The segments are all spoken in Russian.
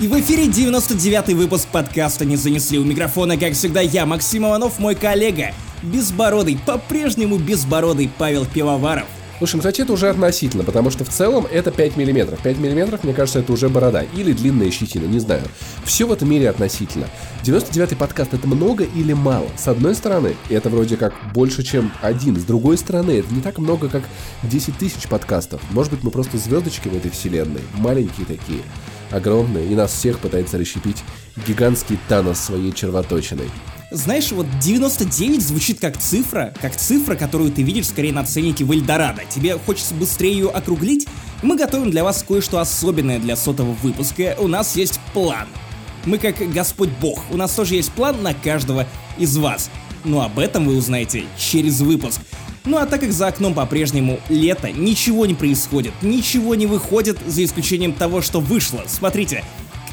И в эфире 99-й выпуск подкаста «Не занесли» у микрофона, как всегда, я, Максим Иванов, мой коллега, безбородый, по-прежнему безбородый Павел Пивоваров. Слушай, ну, кстати, это уже относительно, потому что в целом это 5 миллиметров. 5 миллиметров, мне кажется, это уже борода. Или длинная щетина, не знаю. Все в этом мире относительно. 99-й подкаст это много или мало? С одной стороны, это вроде как больше, чем один. С другой стороны, это не так много, как 10 тысяч подкастов. Может быть, мы просто звездочки в этой вселенной. Маленькие такие огромная, и нас всех пытается расщепить гигантский Танос своей червоточиной. Знаешь, вот 99 звучит как цифра, как цифра, которую ты видишь скорее на ценнике в Эльдорадо. Тебе хочется быстрее ее округлить? Мы готовим для вас кое-что особенное для сотого выпуска. У нас есть план. Мы как Господь Бог, у нас тоже есть план на каждого из вас. Но об этом вы узнаете через выпуск. Ну а так как за окном по-прежнему лето, ничего не происходит, ничего не выходит, за исключением того, что вышло. Смотрите,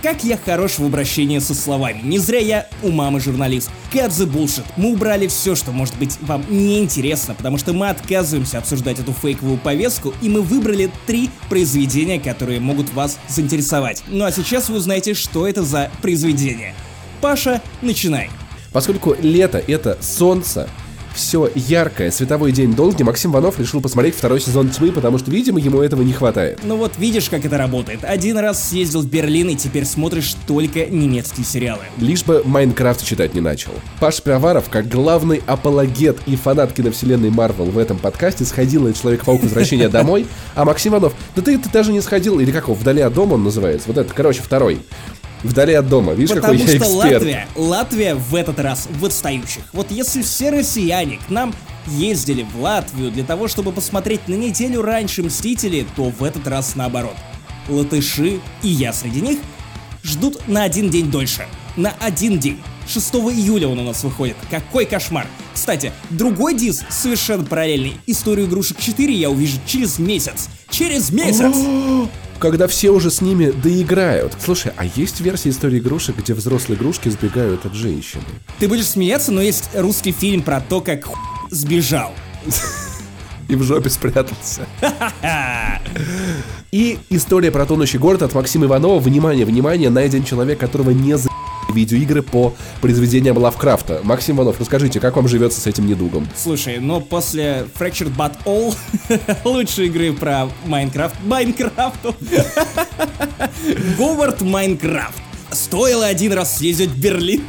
как я хорош в обращении со словами. Не зря я у мамы журналист. Cut the bullshit. Мы убрали все, что может быть вам неинтересно, потому что мы отказываемся обсуждать эту фейковую повестку, и мы выбрали три произведения, которые могут вас заинтересовать. Ну а сейчас вы узнаете, что это за произведение. Паша, начинай. Поскольку лето — это солнце, все яркое, световой день долгий, Максим Ванов решил посмотреть второй сезон «Тьмы», потому что, видимо, ему этого не хватает. Ну вот видишь, как это работает. Один раз съездил в Берлин, и теперь смотришь только немецкие сериалы. Лишь бы Майнкрафт читать не начал. Паш Пиаваров, как главный апологет и фанат киновселенной Марвел в этом подкасте, сходил на Человек-паук Возвращение домой, а Максим Ванов, да ты, ты даже не сходил, или как его, Вдали от дома он называется, вот это, короче, второй. Вдали от дома. Видишь, Потому какой я что эксперт. Латвия, Латвия в этот раз в отстающих. Вот если все россияне к нам ездили в Латвию для того, чтобы посмотреть на неделю раньше Мстители, то в этот раз наоборот. Латыши, и я среди них, ждут на один день дольше. На один день. 6 июля он у нас выходит. Какой кошмар. Кстати, другой диск совершенно параллельный. Историю игрушек 4 я увижу через месяц. Через месяц! Когда все уже с ними доиграют. Слушай, а есть версия истории игрушек, где взрослые игрушки сбегают от женщины? Ты будешь смеяться, но есть русский фильм про то, как хуй сбежал. И в жопе спрятался. И история про тонущий город от Максима Иванова. Внимание, внимание, найден человек, которого не за видеоигры по произведениям Лавкрафта. Максим Иванов, расскажите, как вам живется с этим недугом? Слушай, но после Fractured But All лучшей игры про Майнкрафт Майнкрафту Говард Майнкрафт Стоило один раз съездить в Берлин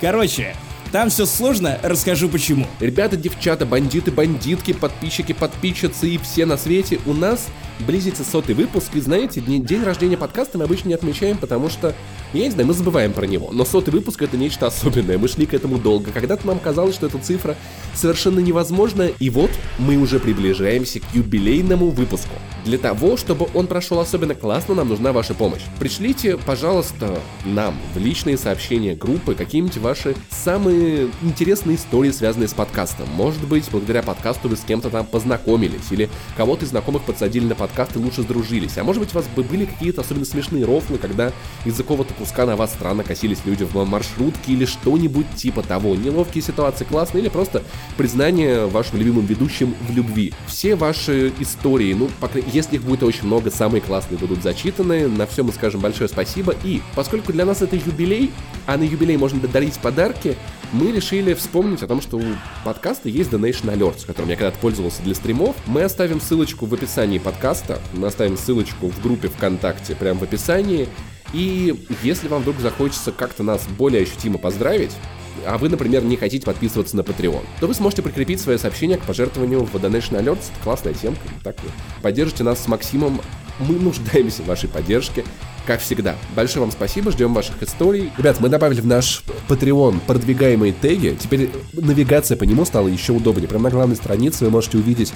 Короче, там все сложно, расскажу почему. Ребята, девчата, бандиты, бандитки, подписчики, подписчицы и все на свете, у нас близится сотый выпуск, и знаете, день, рождения подкаста мы обычно не отмечаем, потому что, я не знаю, мы забываем про него. Но сотый выпуск это нечто особенное, мы шли к этому долго. Когда-то нам казалось, что эта цифра совершенно невозможная, и вот мы уже приближаемся к юбилейному выпуску. Для того, чтобы он прошел особенно классно, нам нужна ваша помощь. Пришлите, пожалуйста, нам в личные сообщения группы какие-нибудь ваши самые интересные истории, связанные с подкастом. Может быть, благодаря подкасту вы с кем-то там познакомились, или кого-то из знакомых подсадили на подкаст и лучше сдружились. А может быть, у вас бы были какие-то особенно смешные рофлы, когда из-за какого-то куска на вас странно косились люди в маршрутке или что-нибудь типа того. Неловкие ситуации классные или просто признание вашим любимым ведущим в любви. Все ваши истории, ну, если их будет очень много, самые классные будут зачитаны. На все мы скажем большое спасибо. И поскольку для нас это юбилей, а на юбилей можно дарить подарки, мы решили вспомнить о том, что у подкаста есть Donation Alerts, которым я когда-то пользовался для стримов. Мы оставим ссылочку в описании подкаста, мы оставим ссылочку в группе ВКонтакте прямо в описании. И если вам вдруг захочется как-то нас более ощутимо поздравить, а вы, например, не хотите подписываться на Patreon, то вы сможете прикрепить свое сообщение к пожертвованию в Donation Alerts. Это классная темка. Так вы поддержите нас с Максимом. Мы нуждаемся в вашей поддержке. Как всегда, большое вам спасибо, ждем ваших историй. Ребят, мы добавили в наш Patreon продвигаемые теги. Теперь навигация по нему стала еще удобнее. Прямо на главной странице вы можете увидеть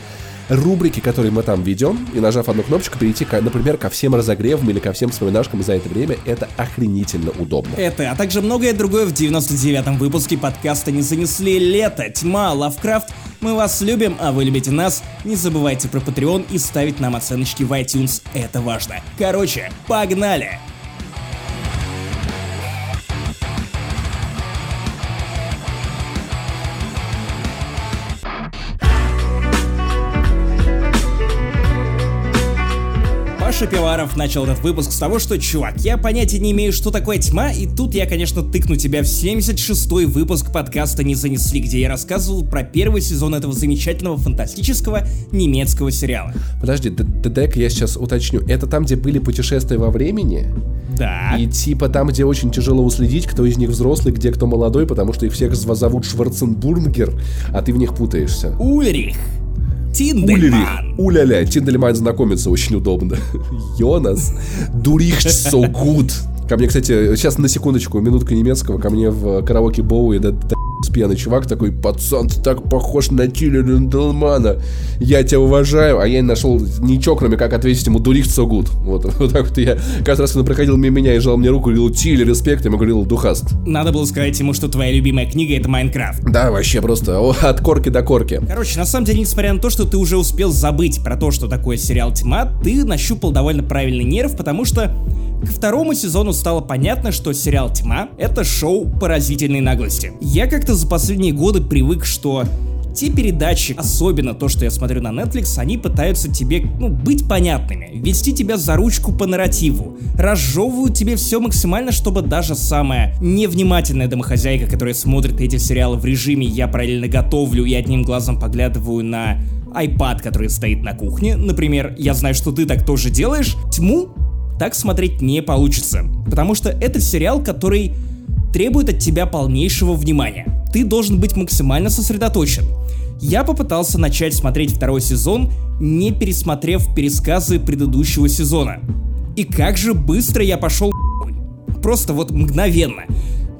рубрики, которые мы там ведем, и нажав одну кнопочку, перейти, например, ко всем разогревам или ко всем вспоминашкам за это время, это охренительно удобно. Это, а также многое другое в 99-м выпуске подкаста «Не занесли лето», «Тьма», «Лавкрафт». Мы вас любим, а вы любите нас. Не забывайте про Patreon и ставить нам оценочки в iTunes, это важно. Короче, погнали! Паша Пиваров начал этот выпуск с того, что, чувак, я понятия не имею, что такое тьма, и тут я, конечно, тыкну тебя в 76-й выпуск подкаста «Не занесли», где я рассказывал про первый сезон этого замечательного фантастического немецкого сериала. Подожди, ДДК я сейчас уточню. Это там, где были путешествия во времени? Да. И типа там, где очень тяжело уследить, кто из них взрослый, где кто молодой, потому что их всех зовут Шварценбургер, а ты в них путаешься. Ульрих. Тиндельман. Уля-ля, Тиндельман знакомиться очень удобно. Йонас, дурихт so good. Ко мне, кстати, сейчас на секундочку, минутка немецкого, ко мне в караоке Боуи пьяный чувак такой, пацан, ты так похож на Тиля Ренделмана, я тебя уважаю, а я не нашел ничего, кроме как ответить ему дурих so good. Вот, вот так вот я каждый раз, когда проходил мимо меня и жал мне руку, говорил Тиль, респект, ему говорил духаст. Надо было сказать ему, что твоя любимая книга это Майнкрафт. Да, вообще просто от корки до корки. Короче, на самом деле, несмотря на то, что ты уже успел забыть про то, что такое сериал «Тьма», ты нащупал довольно правильный нерв, потому что к второму сезону стало понятно, что сериал «Тьма» — это шоу поразительной наглости. Я как-то за последние годы привык, что те передачи, особенно то, что я смотрю на Netflix, они пытаются тебе, ну, быть понятными, вести тебя за ручку по нарративу, разжевывают тебе все максимально, чтобы даже самая невнимательная домохозяйка, которая смотрит эти сериалы в режиме «я параллельно готовлю и одним глазом поглядываю на iPad, который стоит на кухне, например, я знаю, что ты так тоже делаешь, тьму так смотреть не получится. Потому что это сериал, который требует от тебя полнейшего внимания. Ты должен быть максимально сосредоточен. Я попытался начать смотреть второй сезон, не пересмотрев пересказы предыдущего сезона. И как же быстро я пошел Просто вот мгновенно.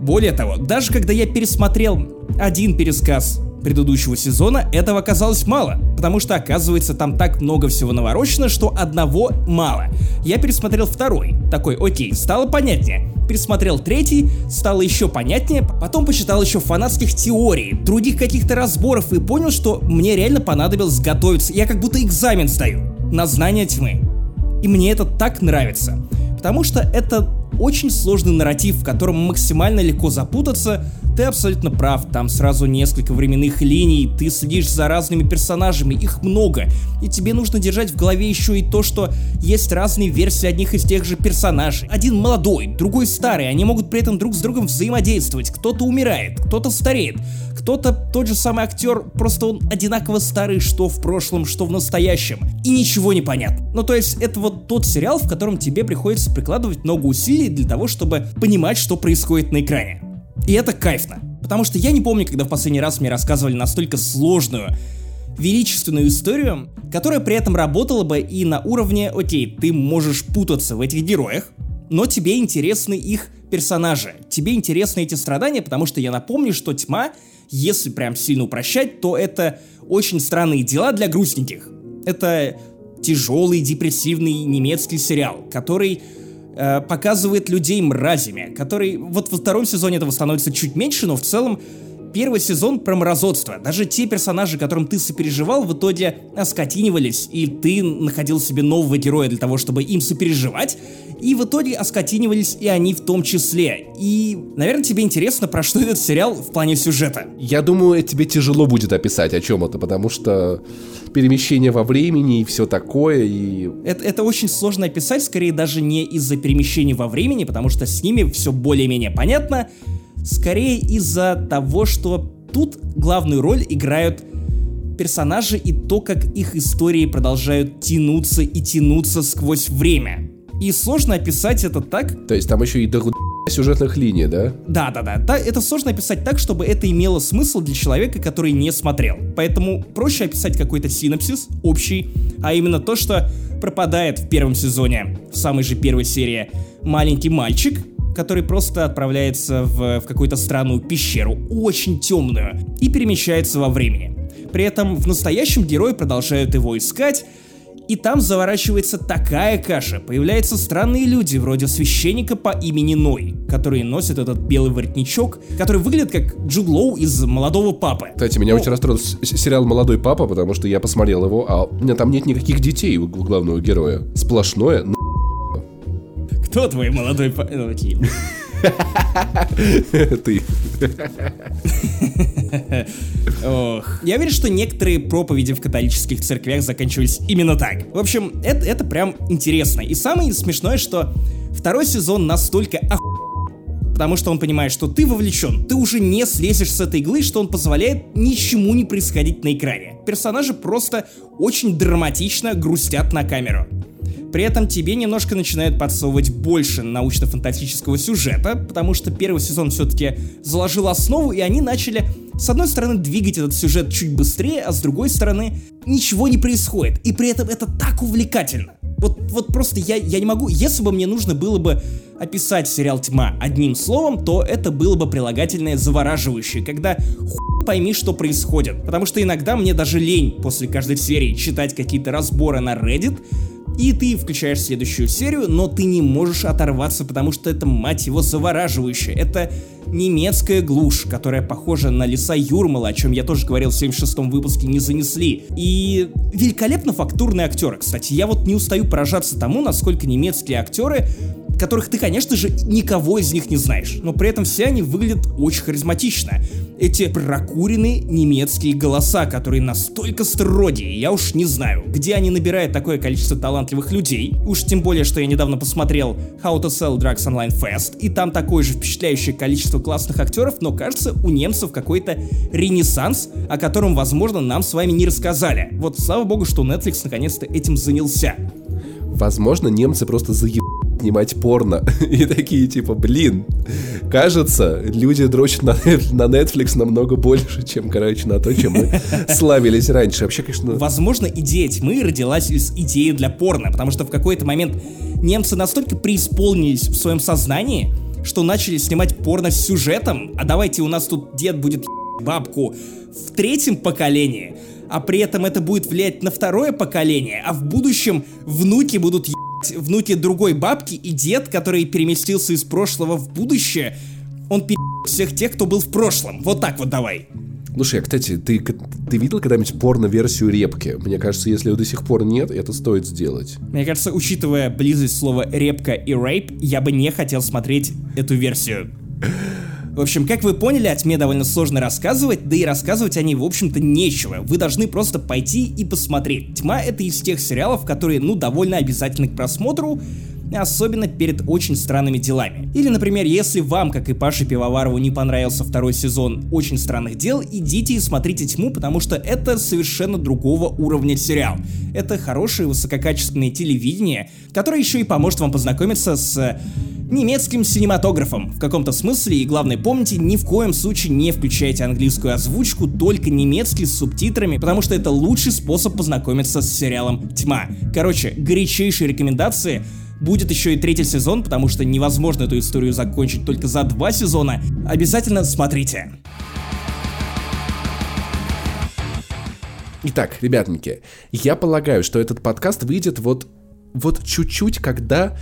Более того, даже когда я пересмотрел один пересказ предыдущего сезона, этого оказалось мало, потому что оказывается там так много всего наворочено, что одного мало. Я пересмотрел второй, такой, окей, стало понятнее. Пересмотрел третий, стало еще понятнее, потом почитал еще фанатских теорий, других каких-то разборов и понял, что мне реально понадобилось готовиться. Я как будто экзамен сдаю на знание тьмы. И мне это так нравится. Потому что это очень сложный нарратив, в котором максимально легко запутаться, ты абсолютно прав, там сразу несколько временных линий, ты следишь за разными персонажами, их много, и тебе нужно держать в голове еще и то, что есть разные версии одних из тех же персонажей. Один молодой, другой старый, они могут при этом друг с другом взаимодействовать, кто-то умирает, кто-то стареет, кто-то тот же самый актер, просто он одинаково старый, что в прошлом, что в настоящем, и ничего не понятно. Ну то есть это вот тот сериал, в котором тебе приходится прикладывать много усилий для того, чтобы понимать, что происходит на экране. И это кайфно. Потому что я не помню, когда в последний раз мне рассказывали настолько сложную, величественную историю, которая при этом работала бы и на уровне, окей, ты можешь путаться в этих героях, но тебе интересны их персонажи, тебе интересны эти страдания, потому что я напомню, что тьма, если прям сильно упрощать, то это очень странные дела для грустненьких. Это тяжелый, депрессивный немецкий сериал, который показывает людей мразями, который вот во втором сезоне этого становится чуть меньше, но в целом первый сезон про мразотство. Даже те персонажи, которым ты сопереживал, в итоге оскотинивались, и ты находил себе нового героя для того, чтобы им сопереживать, и в итоге оскотинивались и они в том числе. И, наверное, тебе интересно, про что этот сериал в плане сюжета. Я думаю, тебе тяжело будет описать о чем это, потому что перемещение во времени и все такое, и... Это, это очень сложно описать, скорее даже не из-за перемещения во времени, потому что с ними все более-менее понятно, скорее из-за того, что тут главную роль играют персонажи и то, как их истории продолжают тянуться и тянуться сквозь время. И сложно описать это так... То есть там еще и до сюжетных линий, да? Да, да, да. да это сложно описать так, чтобы это имело смысл для человека, который не смотрел. Поэтому проще описать какой-то синопсис общий, а именно то, что пропадает в первом сезоне, в самой же первой серии, маленький мальчик, который просто отправляется в, в какую-то странную пещеру, очень темную, и перемещается во времени. При этом в настоящем герои продолжают его искать, и там заворачивается такая каша. Появляются странные люди, вроде священника по имени Ной, которые носят этот белый воротничок, который выглядит как Джуд Лоу из «Молодого папы». Кстати, меня ну, очень расстроил сериал «Молодой папа», потому что я посмотрел его, а у меня там нет никаких детей у главного героя. Сплошное Кто твой молодой папа? Ну, Ты. Ох. Я верю, что некоторые проповеди в католических церквях заканчивались именно так. В общем, это, это прям интересно. И самое смешное, что второй сезон настолько ох... Потому что он понимает, что ты вовлечен, ты уже не слезешь с этой иглы, что он позволяет ничему не происходить на экране. Персонажи просто очень драматично грустят на камеру. При этом тебе немножко начинают подсовывать больше научно-фантастического сюжета, потому что первый сезон все-таки заложил основу, и они начали, с одной стороны, двигать этот сюжет чуть быстрее, а с другой стороны, ничего не происходит. И при этом это так увлекательно. Вот, вот просто я, я не могу, если бы мне нужно было бы описать сериал «Тьма» одним словом, то это было бы прилагательное завораживающее, когда хуй пойми, что происходит. Потому что иногда мне даже лень после каждой серии читать какие-то разборы на Reddit, и ты включаешь следующую серию, но ты не можешь оторваться, потому что это, мать его, завораживающе. Это немецкая глушь, которая похожа на леса Юрмала, о чем я тоже говорил в 76-м выпуске, не занесли. И великолепно фактурные актеры. Кстати, я вот не устаю поражаться тому, насколько немецкие актеры которых ты, конечно же, никого из них не знаешь, но при этом все они выглядят очень харизматично. Эти прокуренные немецкие голоса, которые настолько строгие, я уж не знаю, где они набирают такое количество талантливых людей. Уж тем более, что я недавно посмотрел How to Sell Drugs Online Fest, и там такое же впечатляющее количество классных актеров, но кажется, у немцев какой-то ренессанс, о котором, возможно, нам с вами не рассказали. Вот слава богу, что Netflix наконец-то этим занялся. Возможно, немцы просто заебали снимать порно. И такие типа, блин, кажется, люди дрочат на, на Netflix намного больше, чем, короче, на то, чем мы славились раньше. Вообще, конечно... Возможно, идея тьмы родилась из идеи для порно, потому что в какой-то момент немцы настолько преисполнились в своем сознании, что начали снимать порно с сюжетом, а давайте у нас тут дед будет бабку в третьем поколении, а при этом это будет влиять на второе поколение, а в будущем внуки будут внуки другой бабки и дед, который переместился из прошлого в будущее, он пи*** всех тех, кто был в прошлом. Вот так вот давай. Слушай, а, кстати, ты, ты видел когда-нибудь порно-версию репки? Мне кажется, если его до сих пор нет, это стоит сделать. Мне кажется, учитывая близость слова репка и рейп, я бы не хотел смотреть эту версию. В общем, как вы поняли, о тьме довольно сложно рассказывать, да и рассказывать о ней, в общем-то, нечего. Вы должны просто пойти и посмотреть. Тьма — это из тех сериалов, которые, ну, довольно обязательны к просмотру, особенно перед очень странными делами. Или, например, если вам, как и Паше Пивоварову, не понравился второй сезон «Очень странных дел», идите и смотрите «Тьму», потому что это совершенно другого уровня сериал. Это хорошее высококачественное телевидение, которое еще и поможет вам познакомиться с немецким синематографом в каком-то смысле, и главное помните, ни в коем случае не включайте английскую озвучку, только немецкий с субтитрами, потому что это лучший способ познакомиться с сериалом «Тьма». Короче, горячейшие рекомендации, Будет еще и третий сезон, потому что невозможно эту историю закончить только за два сезона. Обязательно смотрите. Итак, ребятники, я полагаю, что этот подкаст выйдет вот вот чуть-чуть, когда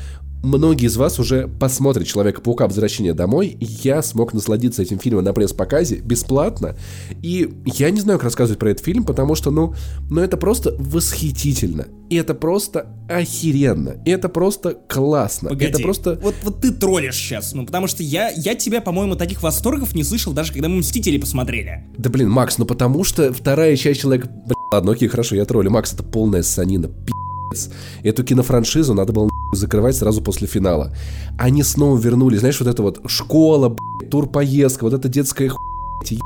многие из вас уже посмотрят Человека-паука Возвращение домой. Я смог насладиться этим фильмом на пресс-показе бесплатно. И я не знаю, как рассказывать про этот фильм, потому что, ну, ну это просто восхитительно. И это просто охеренно. И это просто классно. Погоди, это просто... Вот, вот ты троллишь сейчас, ну потому что я, я тебя, по-моему, таких восторгов не слышал, даже когда мы «Мстители» посмотрели. Да блин, Макс, ну потому что вторая часть Человека... Блин, ладно, окей, хорошо, я троллю. Макс, это полная санина. Пи***. Эту кинофраншизу надо было закрывать сразу после финала. Они снова вернули, знаешь, вот это вот школа, турпоездка, вот эта детская хуйня,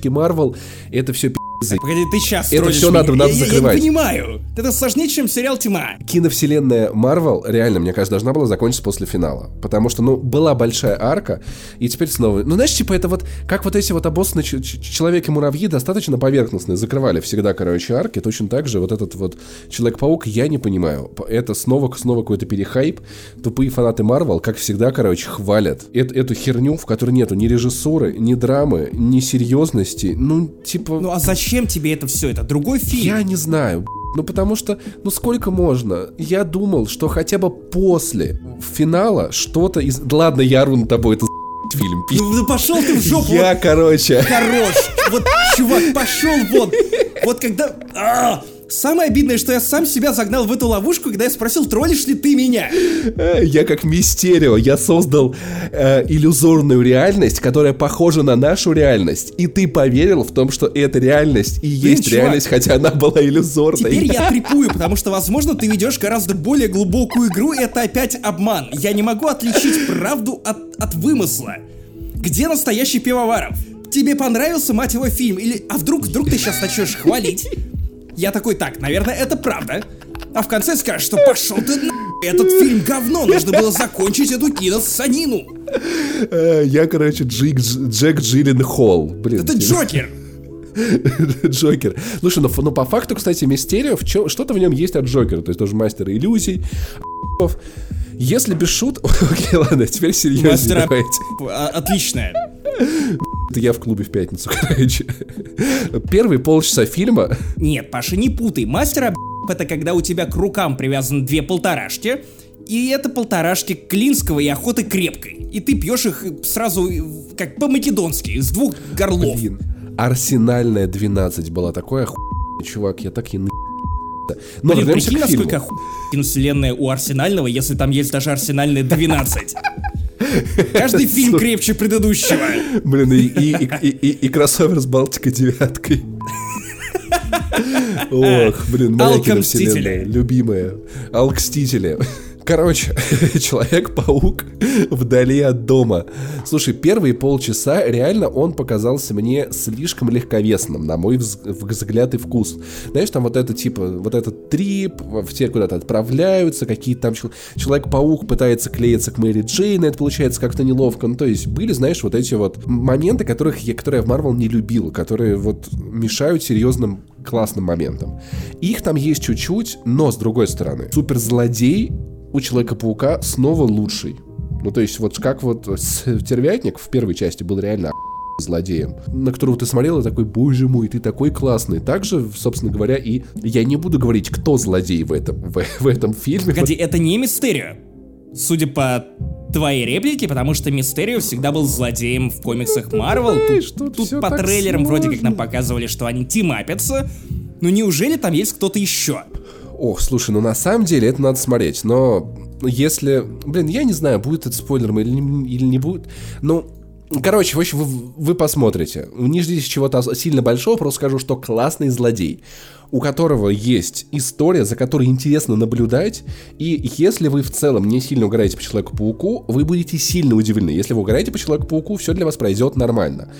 эти Марвел, это все так, погоди, ты сейчас Это все надо, надо я, закрывать. Я, я не понимаю. Это сложнее, чем сериал «Тьма». Киновселенная Марвел, реально, мне кажется, должна была закончиться после финала. Потому что, ну, была большая арка, и теперь снова... Ну, знаешь, типа, это вот, как вот эти вот обоссанные Человеки-муравьи достаточно поверхностные, закрывали всегда, короче, арки, точно так же вот этот вот Человек-паук, я не понимаю. Это снова, снова какой-то перехайп. Тупые фанаты Марвел, как всегда, короче, хвалят эту, эту херню, в которой нету ни режиссуры, ни драмы, ни серьезности. Ну, типа... Ну, а зачем зачем тебе это все? Это другой фильм. Я не знаю. Ну, потому что, ну, сколько можно? Я думал, что хотя бы после финала что-то из... Ладно, я ру над тобой, это фильм. Ну, ну пошел ты в жопу. Я, вот, короче. Хорош. Вот, чувак, пошел вон. Вот когда... А, Самое обидное, что я сам себя загнал в эту ловушку, когда я спросил, троллишь ли ты меня? Э, я как Мистерио, я создал э, иллюзорную реальность, которая похожа на нашу реальность. И ты поверил в том, что это реальность и Блин, есть чувак, реальность, хотя она была иллюзорной. Теперь я трепую, потому что, возможно, ты ведешь гораздо более глубокую игру, и это опять обман. Я не могу отличить правду от, от вымысла. Где настоящий пивоваров? Тебе понравился, мать его, фильм? Или, а вдруг, вдруг ты сейчас начнешь хвалить? Я такой, так, наверное, это правда. А в конце скажешь, что пошел ты на... Этот фильм говно, нужно было закончить эту киносанину. Э, я, короче, Джик, Джек Джилен Холл. Блин, это Джокер. Джокер. Слушай, ну, ну по факту, кстати, Мистерио, что-то в нем есть от Джокера. То есть тоже мастер иллюзий. Если без шут... Окей, ладно, теперь серьезно. Мастера... А, отличная. Это я в клубе в пятницу, короче. Первые полчаса фильма... Нет, Паша, не путай. Мастера это когда у тебя к рукам привязаны две полторашки, и это полторашки клинского и охоты крепкой. И ты пьешь их сразу как по-македонски, из двух горлов. Блин, арсенальная 12 была такое оху... Чувак, я так и на... Но Блин, прикинь, насколько вселенная у Арсенального, если там есть даже Арсенальная 12. Каждый фильм крепче предыдущего. Блин, и, и, и, и, и кроссовер с Балтика девяткой. Ох, блин, моя киновселенная, любимая. Алкстители. Короче, Человек-паук вдали от дома. Слушай, первые полчаса реально он показался мне слишком легковесным, на мой взгляд и вкус. Знаешь, там вот это типа, вот этот трип, все куда-то отправляются, какие-то там Человек-паук пытается клеиться к Мэри Джейн, это получается как-то неловко. Ну, то есть были, знаешь, вот эти вот моменты, которых я, которые я в Марвел не любил, которые вот мешают серьезным классным моментам. Их там есть чуть-чуть, но с другой стороны, суперзлодей у Человека-паука снова лучший. Ну, то есть, вот как вот Тервятник в первой части был реально злодеем, на которого ты смотрел и такой, боже мой, ты такой классный. Также, собственно говоря, и я не буду говорить, кто злодей в этом, в, в этом фильме. Погоди, это не Мистерио. Судя по твоей реплике, потому что Мистерио всегда был злодеем в комиксах Марвел. Тут, тут, тут по трейлерам сложно. вроде как нам показывали, что они тимапятся. Ну неужели там есть кто-то еще? Ох, слушай, ну на самом деле это надо смотреть, но если... Блин, я не знаю, будет это спойлером или не, или не будет, но... Короче, в общем, вы, вы посмотрите. Не ждите чего-то сильно большого, просто скажу, что классный злодей, у которого есть история, за которой интересно наблюдать, и если вы в целом не сильно угораете по Человеку-пауку, вы будете сильно удивлены. Если вы угораете по Человеку-пауку, все для вас пройдет нормально.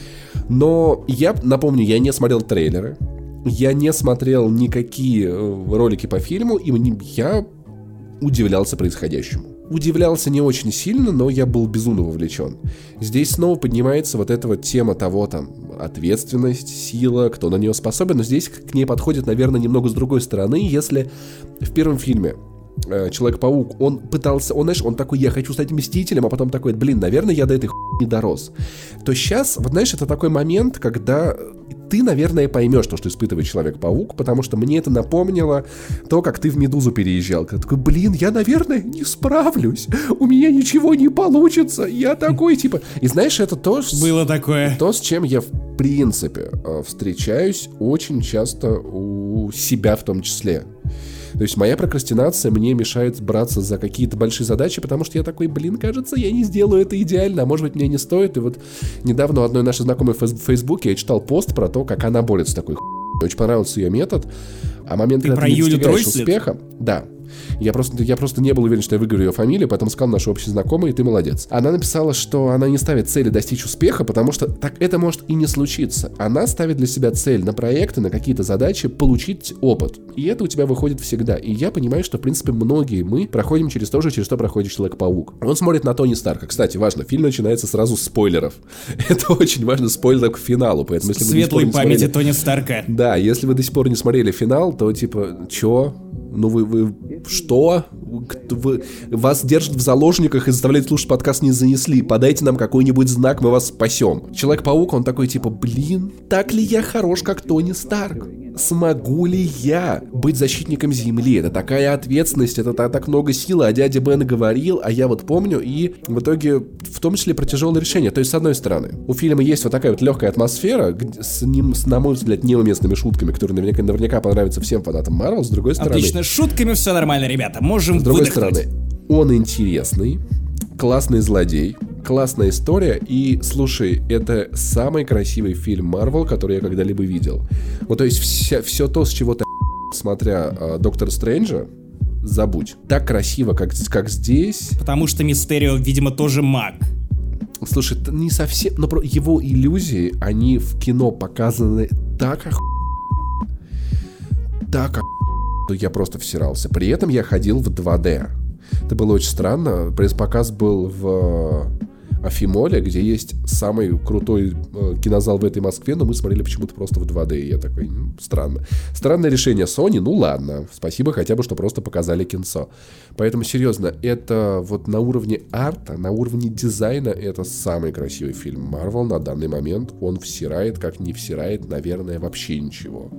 Но я, напомню, я не смотрел трейлеры, я не смотрел никакие э, ролики по фильму, и я удивлялся происходящему. Удивлялся не очень сильно, но я был безумно вовлечен. Здесь снова поднимается вот эта вот тема того, там, ответственность, сила, кто на нее способен, но здесь к ней подходит, наверное, немного с другой стороны, если в первом фильме э, Человек-паук, он пытался, он, знаешь, он такой, я хочу стать Мстителем, а потом такой, блин, наверное, я до этой не дорос. То сейчас, вот знаешь, это такой момент, когда ты, наверное, поймешь то, что испытывает Человек-паук, потому что мне это напомнило то, как ты в Медузу переезжал. Когда такой, блин, я, наверное, не справлюсь, у меня ничего не получится, я такой, типа... И знаешь, это то, Было такое. то с чем я, в принципе, э, встречаюсь очень часто у себя в том числе. То есть моя прокрастинация мне мешает браться за какие-то большие задачи, потому что я такой, блин, кажется, я не сделаю это идеально, а может быть мне не стоит. И вот недавно у одной нашей знакомой в Фейсбуке я читал пост про то, как она борется с такой Очень понравился ее метод. А момент, Ты когда ты не достигаешь успеха... Да, я просто, я просто не был уверен, что я выиграю ее фамилию, поэтому сказал общая знакомая, и ты молодец. Она написала, что она не ставит цели достичь успеха, потому что так это может и не случиться. Она ставит для себя цель на проекты, на какие-то задачи, получить опыт. И это у тебя выходит всегда. И я понимаю, что, в принципе, многие мы проходим через то же, через что проходит Человек-паук. Он смотрит на Тони Старка. Кстати, важно, фильм начинается сразу с спойлеров. Это очень важно, спойлер к финалу. Поэтому, если Светлой памяти смотрели... Тони Старка. Да, если вы до сих пор не смотрели финал, то типа, чё? Ну вы, вы что? Вы, вас держат в заложниках и заставляют слушать подкаст не занесли. Подайте нам какой-нибудь знак, мы вас спасем. Человек-паук, он такой типа, блин, так ли я хорош, как Тони Старк? Смогу ли я быть защитником Земли? Это такая ответственность, это так, много силы, а дядя Бен говорил, а я вот помню, и в итоге в том числе про тяжелое решение. То есть, с одной стороны, у фильма есть вот такая вот легкая атмосфера, с, ним, с на мой взгляд, неуместными шутками, которые наверняка, наверняка понравятся всем фанатам Марвел, с другой стороны... Отлично, с шутками все нормально, ребята, можем С другой выдохнуть. стороны, он интересный, классный злодей, классная история, и, слушай, это самый красивый фильм Марвел, который я когда-либо видел. Вот, то есть вся, все то, с чего ты смотря э, Доктор Стрэнджа, забудь. Так красиво, как, как здесь. Потому что Мистерио, видимо, тоже маг. Слушай, не совсем... Но про его иллюзии, они в кино показаны так ох... Так ох... я просто всирался. При этом я ходил в 2D. Это было очень странно. Пресс-показ был в Афимоле, где есть самый крутой э, кинозал в этой Москве, но мы смотрели почему-то просто в 2D. И я такой, ну, странно. Странное решение Sony, ну ладно. Спасибо хотя бы, что просто показали кинцо. Поэтому, серьезно, это вот на уровне арта, на уровне дизайна, это самый красивый фильм Marvel на данный момент. Он всирает, как не всирает, наверное, вообще ничего.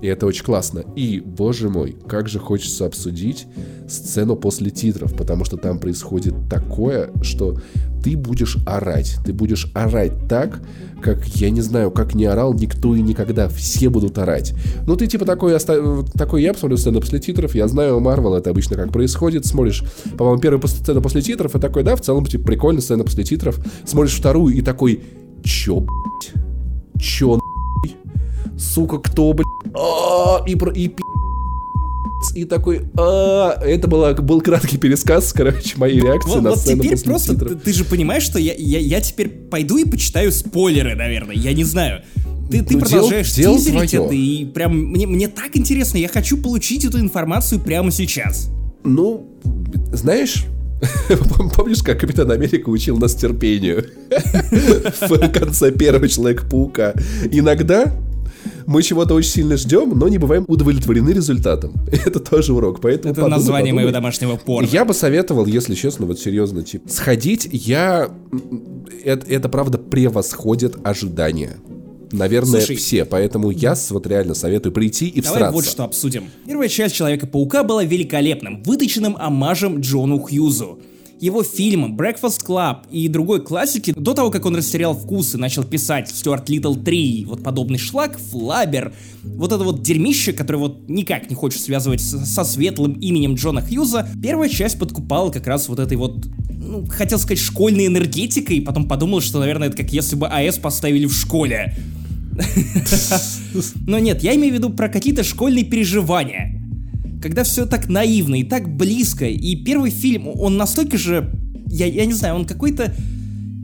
И это очень классно. И, боже мой, как же хочется обсудить сцену после титров, потому что там происходит такое, что ты будешь орать. Ты будешь орать так, как, я не знаю, как не орал никто и никогда. Все будут орать. Ну, ты типа такой, оста... такой я посмотрю сцену после титров, я знаю, Марвел это обычно как происходит. Смотришь, по-моему, первую сцену после титров, и такой, да, в целом, типа, прикольно, сцена после титров. Смотришь вторую и такой, чё, блядь? Чё, нахуй? Сука, кто, блядь? А, И, про- и пи***. И такой, а, это была, был краткий пересказ, короче, моей реакции Вот, на вот сцену теперь просто, ты, ты же понимаешь, что я, я, я теперь пойду и почитаю спойлеры, наверное, я не знаю. Ты, ты Ну, продолжаешь дел- твое. это, и прям мне, мне так интересно, я хочу получить эту информацию прямо сейчас. Ну, знаешь, помнишь, как Капитан Америка учил нас терпению в конце первого Человека-паука? Иногда мы чего-то очень сильно ждем, но не бываем удовлетворены результатом. Это тоже урок, поэтому Это подумай, название подумай. моего домашнего порно. Я бы советовал, если честно, вот серьезно, типа, сходить, я... Это, это правда превосходит ожидания. Наверное, Слушай, все, поэтому я вот реально советую прийти и Давай всраться. вот что обсудим. Первая часть Человека-паука была великолепным, выточенным омажем Джону Хьюзу. Его фильм Breakfast Club и другой классики, до того, как он растерял вкус и начал писать Стюарт Литтл 3, вот подобный шлак, Флабер, вот это вот дерьмище, которое вот никак не хочешь связывать со светлым именем Джона Хьюза, первая часть подкупала как раз вот этой вот ну, хотел сказать, школьной энергетикой, потом подумал, что, наверное, это как если бы АЭС поставили в школе. Но нет, я имею в виду про какие-то школьные переживания. Когда все так наивно и так близко, и первый фильм, он настолько же, я, я не знаю, он какой-то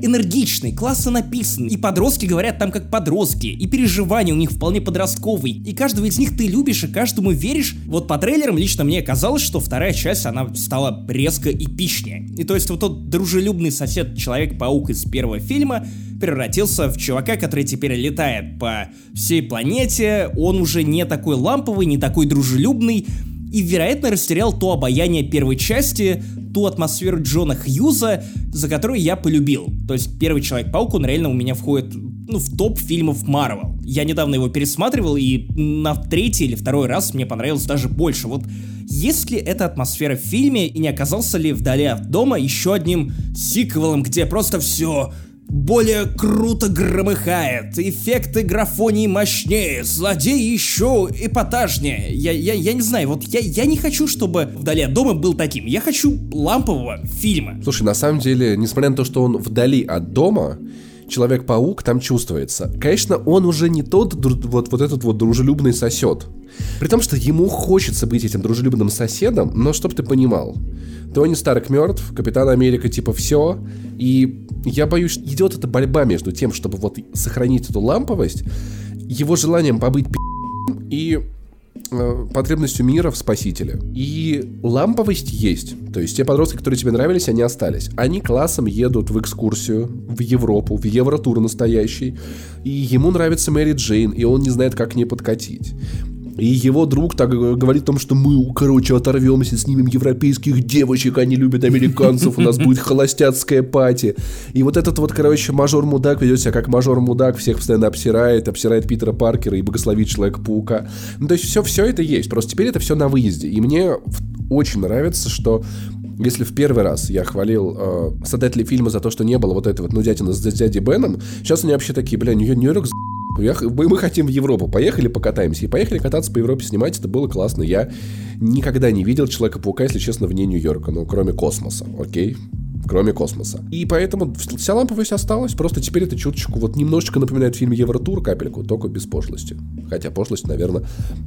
энергичный, классно написан, и подростки говорят там как подростки, и переживания у них вполне подростковые, и каждого из них ты любишь, и каждому веришь. Вот по трейлерам лично мне казалось, что вторая часть, она стала резко эпичнее. И то есть вот тот дружелюбный сосед Человек-паук из первого фильма превратился в чувака, который теперь летает по всей планете, он уже не такой ламповый, не такой дружелюбный, и, вероятно, растерял то обаяние первой части, ту атмосферу Джона Хьюза, за которую я полюбил. То есть первый Человек-паук, он реально у меня входит ну, в топ фильмов Марвел. Я недавно его пересматривал, и на третий или второй раз мне понравилось даже больше. Вот есть ли эта атмосфера в фильме, и не оказался ли «Вдали от дома» еще одним сиквелом, где просто все более круто громыхает, эффекты графонии мощнее, злодеи еще эпатажнее. Я, я, я не знаю, вот я, я не хочу, чтобы «Вдали от дома» был таким. Я хочу лампового фильма. Слушай, на самом деле, несмотря на то, что он вдали от дома, Человек-паук там чувствуется. Конечно, он уже не тот вот, вот этот вот дружелюбный сосед. При том, что ему хочется быть этим дружелюбным соседом, но чтоб ты понимал, Тони Старк мертв, Капитан Америка типа все, и я боюсь, идет эта борьба между тем, чтобы вот сохранить эту ламповость, его желанием побыть пи***м и потребностью мира в спасителе. И ламповость есть. То есть те подростки, которые тебе нравились, они остались. Они классом едут в экскурсию в Европу, в Евротур настоящий. И ему нравится Мэри Джейн, и он не знает, как к ней подкатить. И его друг так говорит о том, что мы, короче, оторвемся, снимем европейских девочек, они любят американцев, у нас будет холостяцкая пати. И вот этот вот, короче, мажор-мудак ведет себя как мажор-мудак, всех постоянно обсирает, обсирает Питера Паркера и богословит Человека-паука. Ну, то есть все, все это есть, просто теперь это все на выезде. И мне очень нравится, что если в первый раз я хвалил э, создателей фильма за то, что не было вот этой вот нудятины с дядей Беном, сейчас они вообще такие, бля, Нью-Йорк мы, мы хотим в Европу, поехали покатаемся. И поехали кататься по Европе, снимать, это было классно. Я никогда не видел Человека-паука, если честно, вне Нью-Йорка, ну, кроме космоса, окей? кроме космоса. И поэтому вся ламповость осталась, просто теперь это чуточку вот немножечко напоминает фильм Евротур, капельку, только без пошлости. Хотя пошлость, наверное,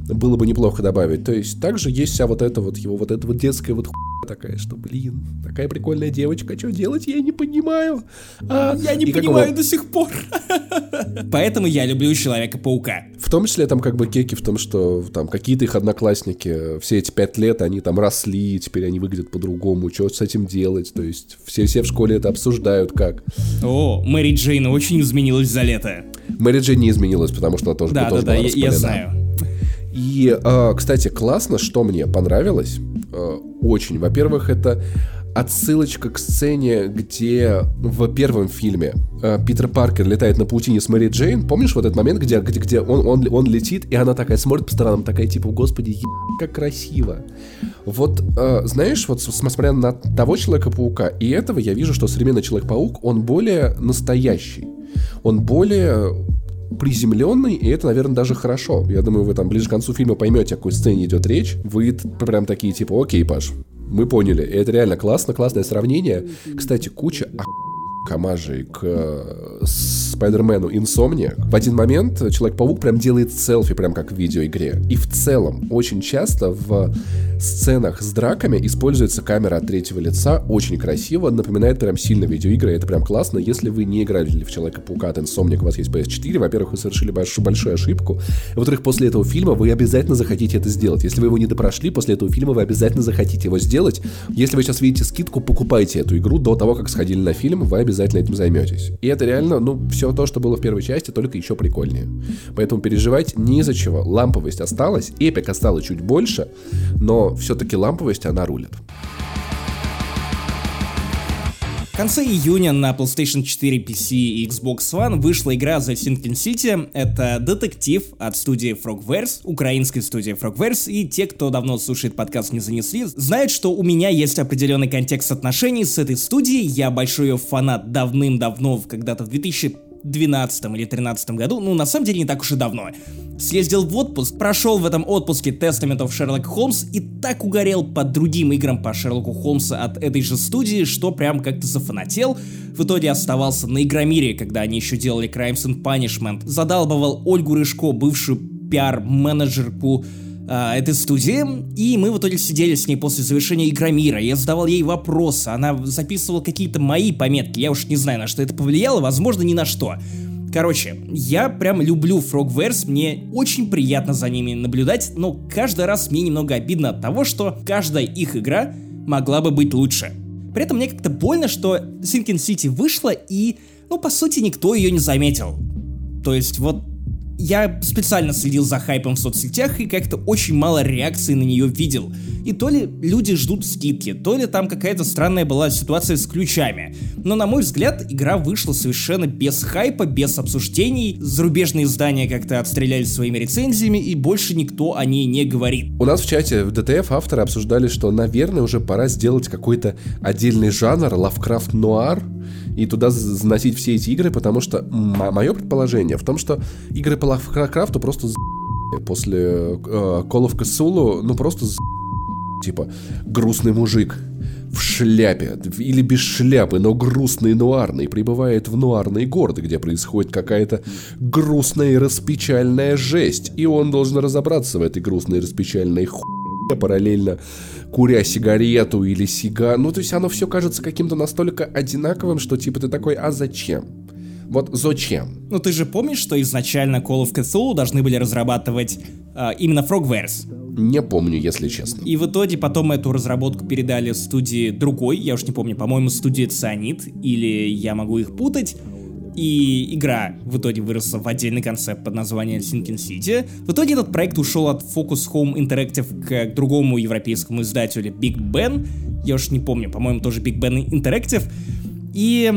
было бы неплохо добавить. То есть также есть вся вот эта вот его вот эта вот детская вот такая, что, блин, такая прикольная девочка, что делать, я не понимаю. А, я не понимаю его... до сих пор. Поэтому я люблю Человека-паука. В том числе там как бы кеки в том, что там какие-то их одноклассники все эти пять лет, они там росли, теперь они выглядят по-другому, что с этим делать, то есть все, все в школе это обсуждают как. О, Мэри Джейн очень изменилась за лето. Мэри Джейн не изменилась, потому что она тоже, да, тоже да, да, я, я знаю. И, э, кстати, классно, что мне понравилось, э, очень. Во-первых, это отсылочка к сцене, где в первом фильме э, Питер Паркер летает на паутине с Мэри Джейн. Помнишь вот этот момент, где, где, где он, он, он летит, и она такая смотрит по сторонам, такая типа, господи, е- как красиво. Вот, э, знаешь, вот смотря на того Человека-паука и этого, я вижу, что современный Человек-паук, он более настоящий. Он более приземленный, и это, наверное, даже хорошо. Я думаю, вы там ближе к концу фильма поймете, о какой сцене идет речь. Вы прям такие, типа, окей, Паш, мы поняли. И это реально классно, классное сравнение. Кстати, куча к э, Спайдермену Insomniac, в один момент Человек-паук прям делает селфи, прям как в видеоигре. И в целом, очень часто в сценах с драками используется камера от третьего лица, очень красиво, напоминает прям сильно видеоигры, это прям классно. Если вы не играли в Человека-паука от Insomniac, у вас есть PS4, во-первых, вы совершили большую, большую ошибку, во-вторых, после этого фильма вы обязательно захотите это сделать. Если вы его не допрошли, после этого фильма вы обязательно захотите его сделать. Если вы сейчас видите скидку, покупайте эту игру до того, как сходили на фильм, вы обязательно этим займетесь. И это реально, ну, все то, что было в первой части, только еще прикольнее. Поэтому переживать не из-за чего. Ламповость осталась, эпик осталось чуть больше, но все-таки ламповость, она рулит. Конце июня на PlayStation 4, PC и Xbox One вышла игра The Sinking City. Это детектив от студии Frogverse, украинской студии Frogverse, и те, кто давно слушает подкаст «Не занесли», знают, что у меня есть определенный контекст отношений с этой студией. Я большой ее фанат давным-давно, когда-то в 2000 2012 или 2013 году, ну на самом деле не так уж и давно. Съездил в отпуск, прошел в этом отпуске of Sherlock Holmes и так угорел под другим играм по Шерлоку Холмса от этой же студии, что прям как-то зафанател. В итоге оставался на Игромире, когда они еще делали Crimes and Punishment, задалбывал Ольгу Рыжко, бывшую пиар-менеджерку э, этой студии, и мы в итоге сидели с ней после завершения Игромира. Я задавал ей вопросы, она записывала какие-то мои пометки, я уж не знаю, на что это повлияло, возможно, ни на что. Короче, я прям люблю Frogverse, мне очень приятно за ними наблюдать, но каждый раз мне немного обидно от того, что каждая их игра могла бы быть лучше. При этом мне как-то больно, что Sinking City вышла и, ну, по сути, никто ее не заметил. То есть вот я специально следил за хайпом в соцсетях и как-то очень мало реакции на нее видел. И то ли люди ждут скидки, то ли там какая-то странная была ситуация с ключами. Но на мой взгляд, игра вышла совершенно без хайпа, без обсуждений. Зарубежные издания как-то отстреляли своими рецензиями, и больше никто о ней не говорит. У нас в чате в ДТФ авторы обсуждали, что, наверное, уже пора сделать какой-то отдельный жанр, Лавкрафт Нуар, и туда заносить все эти игры, потому что мое предположение в том, что игры по Лавкрафту просто после э, Call of Cthulhu, ну просто типа грустный мужик в шляпе, или без шляпы, но грустный нуарный, прибывает в нуарный город, где происходит какая-то грустная и распечальная жесть, и он должен разобраться в этой грустной и распечальной хуйне параллельно куря сигарету или сига... Ну, то есть оно все кажется каким-то настолько одинаковым, что типа ты такой, а зачем? Вот зачем? Ну ты же помнишь, что изначально Call of Cthulhu должны были разрабатывать э, именно Frogwares? Не помню, если честно. И в итоге потом эту разработку передали студии другой, я уж не помню, по-моему, студии Цианид, или я могу их путать. И игра в итоге выросла в отдельный концепт под названием Sinking City. В итоге этот проект ушел от Focus Home Interactive к другому европейскому издателю Big Ben. Я уж не помню, по-моему, тоже Big Ben Interactive. И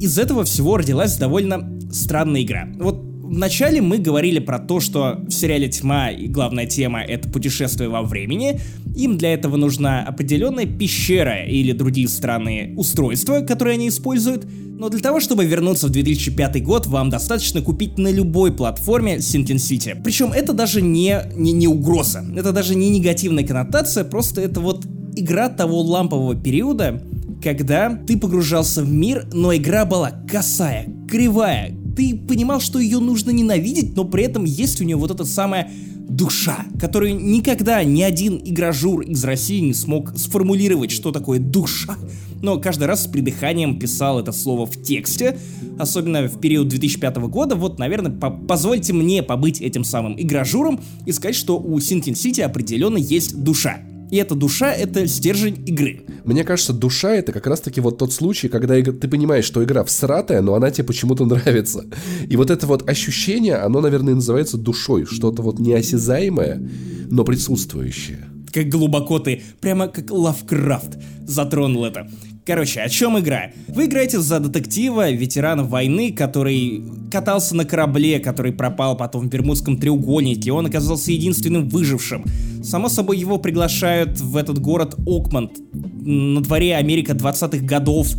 из этого всего родилась довольно странная игра. Вот Вначале мы говорили про то, что в сериале «Тьма» и главная тема — это путешествие во времени. Им для этого нужна определенная пещера или другие странные устройства, которые они используют. Но для того, чтобы вернуться в 2005 год, вам достаточно купить на любой платформе Sinking City. Причем это даже не, не, не угроза, это даже не негативная коннотация, просто это вот игра того лампового периода, когда ты погружался в мир, но игра была косая, кривая, ты понимал, что ее нужно ненавидеть, но при этом есть у нее вот эта самая душа, которую никогда ни один игражур из России не смог сформулировать, что такое душа. Но каждый раз с придыханием писал это слово в тексте, особенно в период 2005 года. Вот, наверное, по позвольте мне побыть этим самым игражуром и сказать, что у Sinking City определенно есть душа. И эта душа — это стержень игры. Мне кажется, душа — это как раз-таки вот тот случай, когда ты понимаешь, что игра всратая, но она тебе почему-то нравится. И вот это вот ощущение, оно, наверное, называется душой. Что-то вот неосязаемое, но присутствующее. Как глубоко ты, прямо как Лавкрафт, затронул это. Короче, о чем игра? Вы играете за детектива, ветерана войны, который катался на корабле, который пропал потом в Бермудском треугольнике, он оказался единственным выжившим. Само собой, его приглашают в этот город Окманд. На дворе Америка 20-х годов.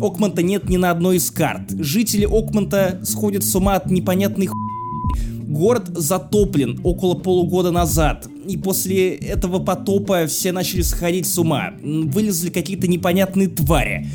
Окманта нет ни на одной из карт. Жители Окманта сходят с ума от непонятной ху... Город затоплен около полугода назад и после этого потопа все начали сходить с ума. Вылезли какие-то непонятные твари.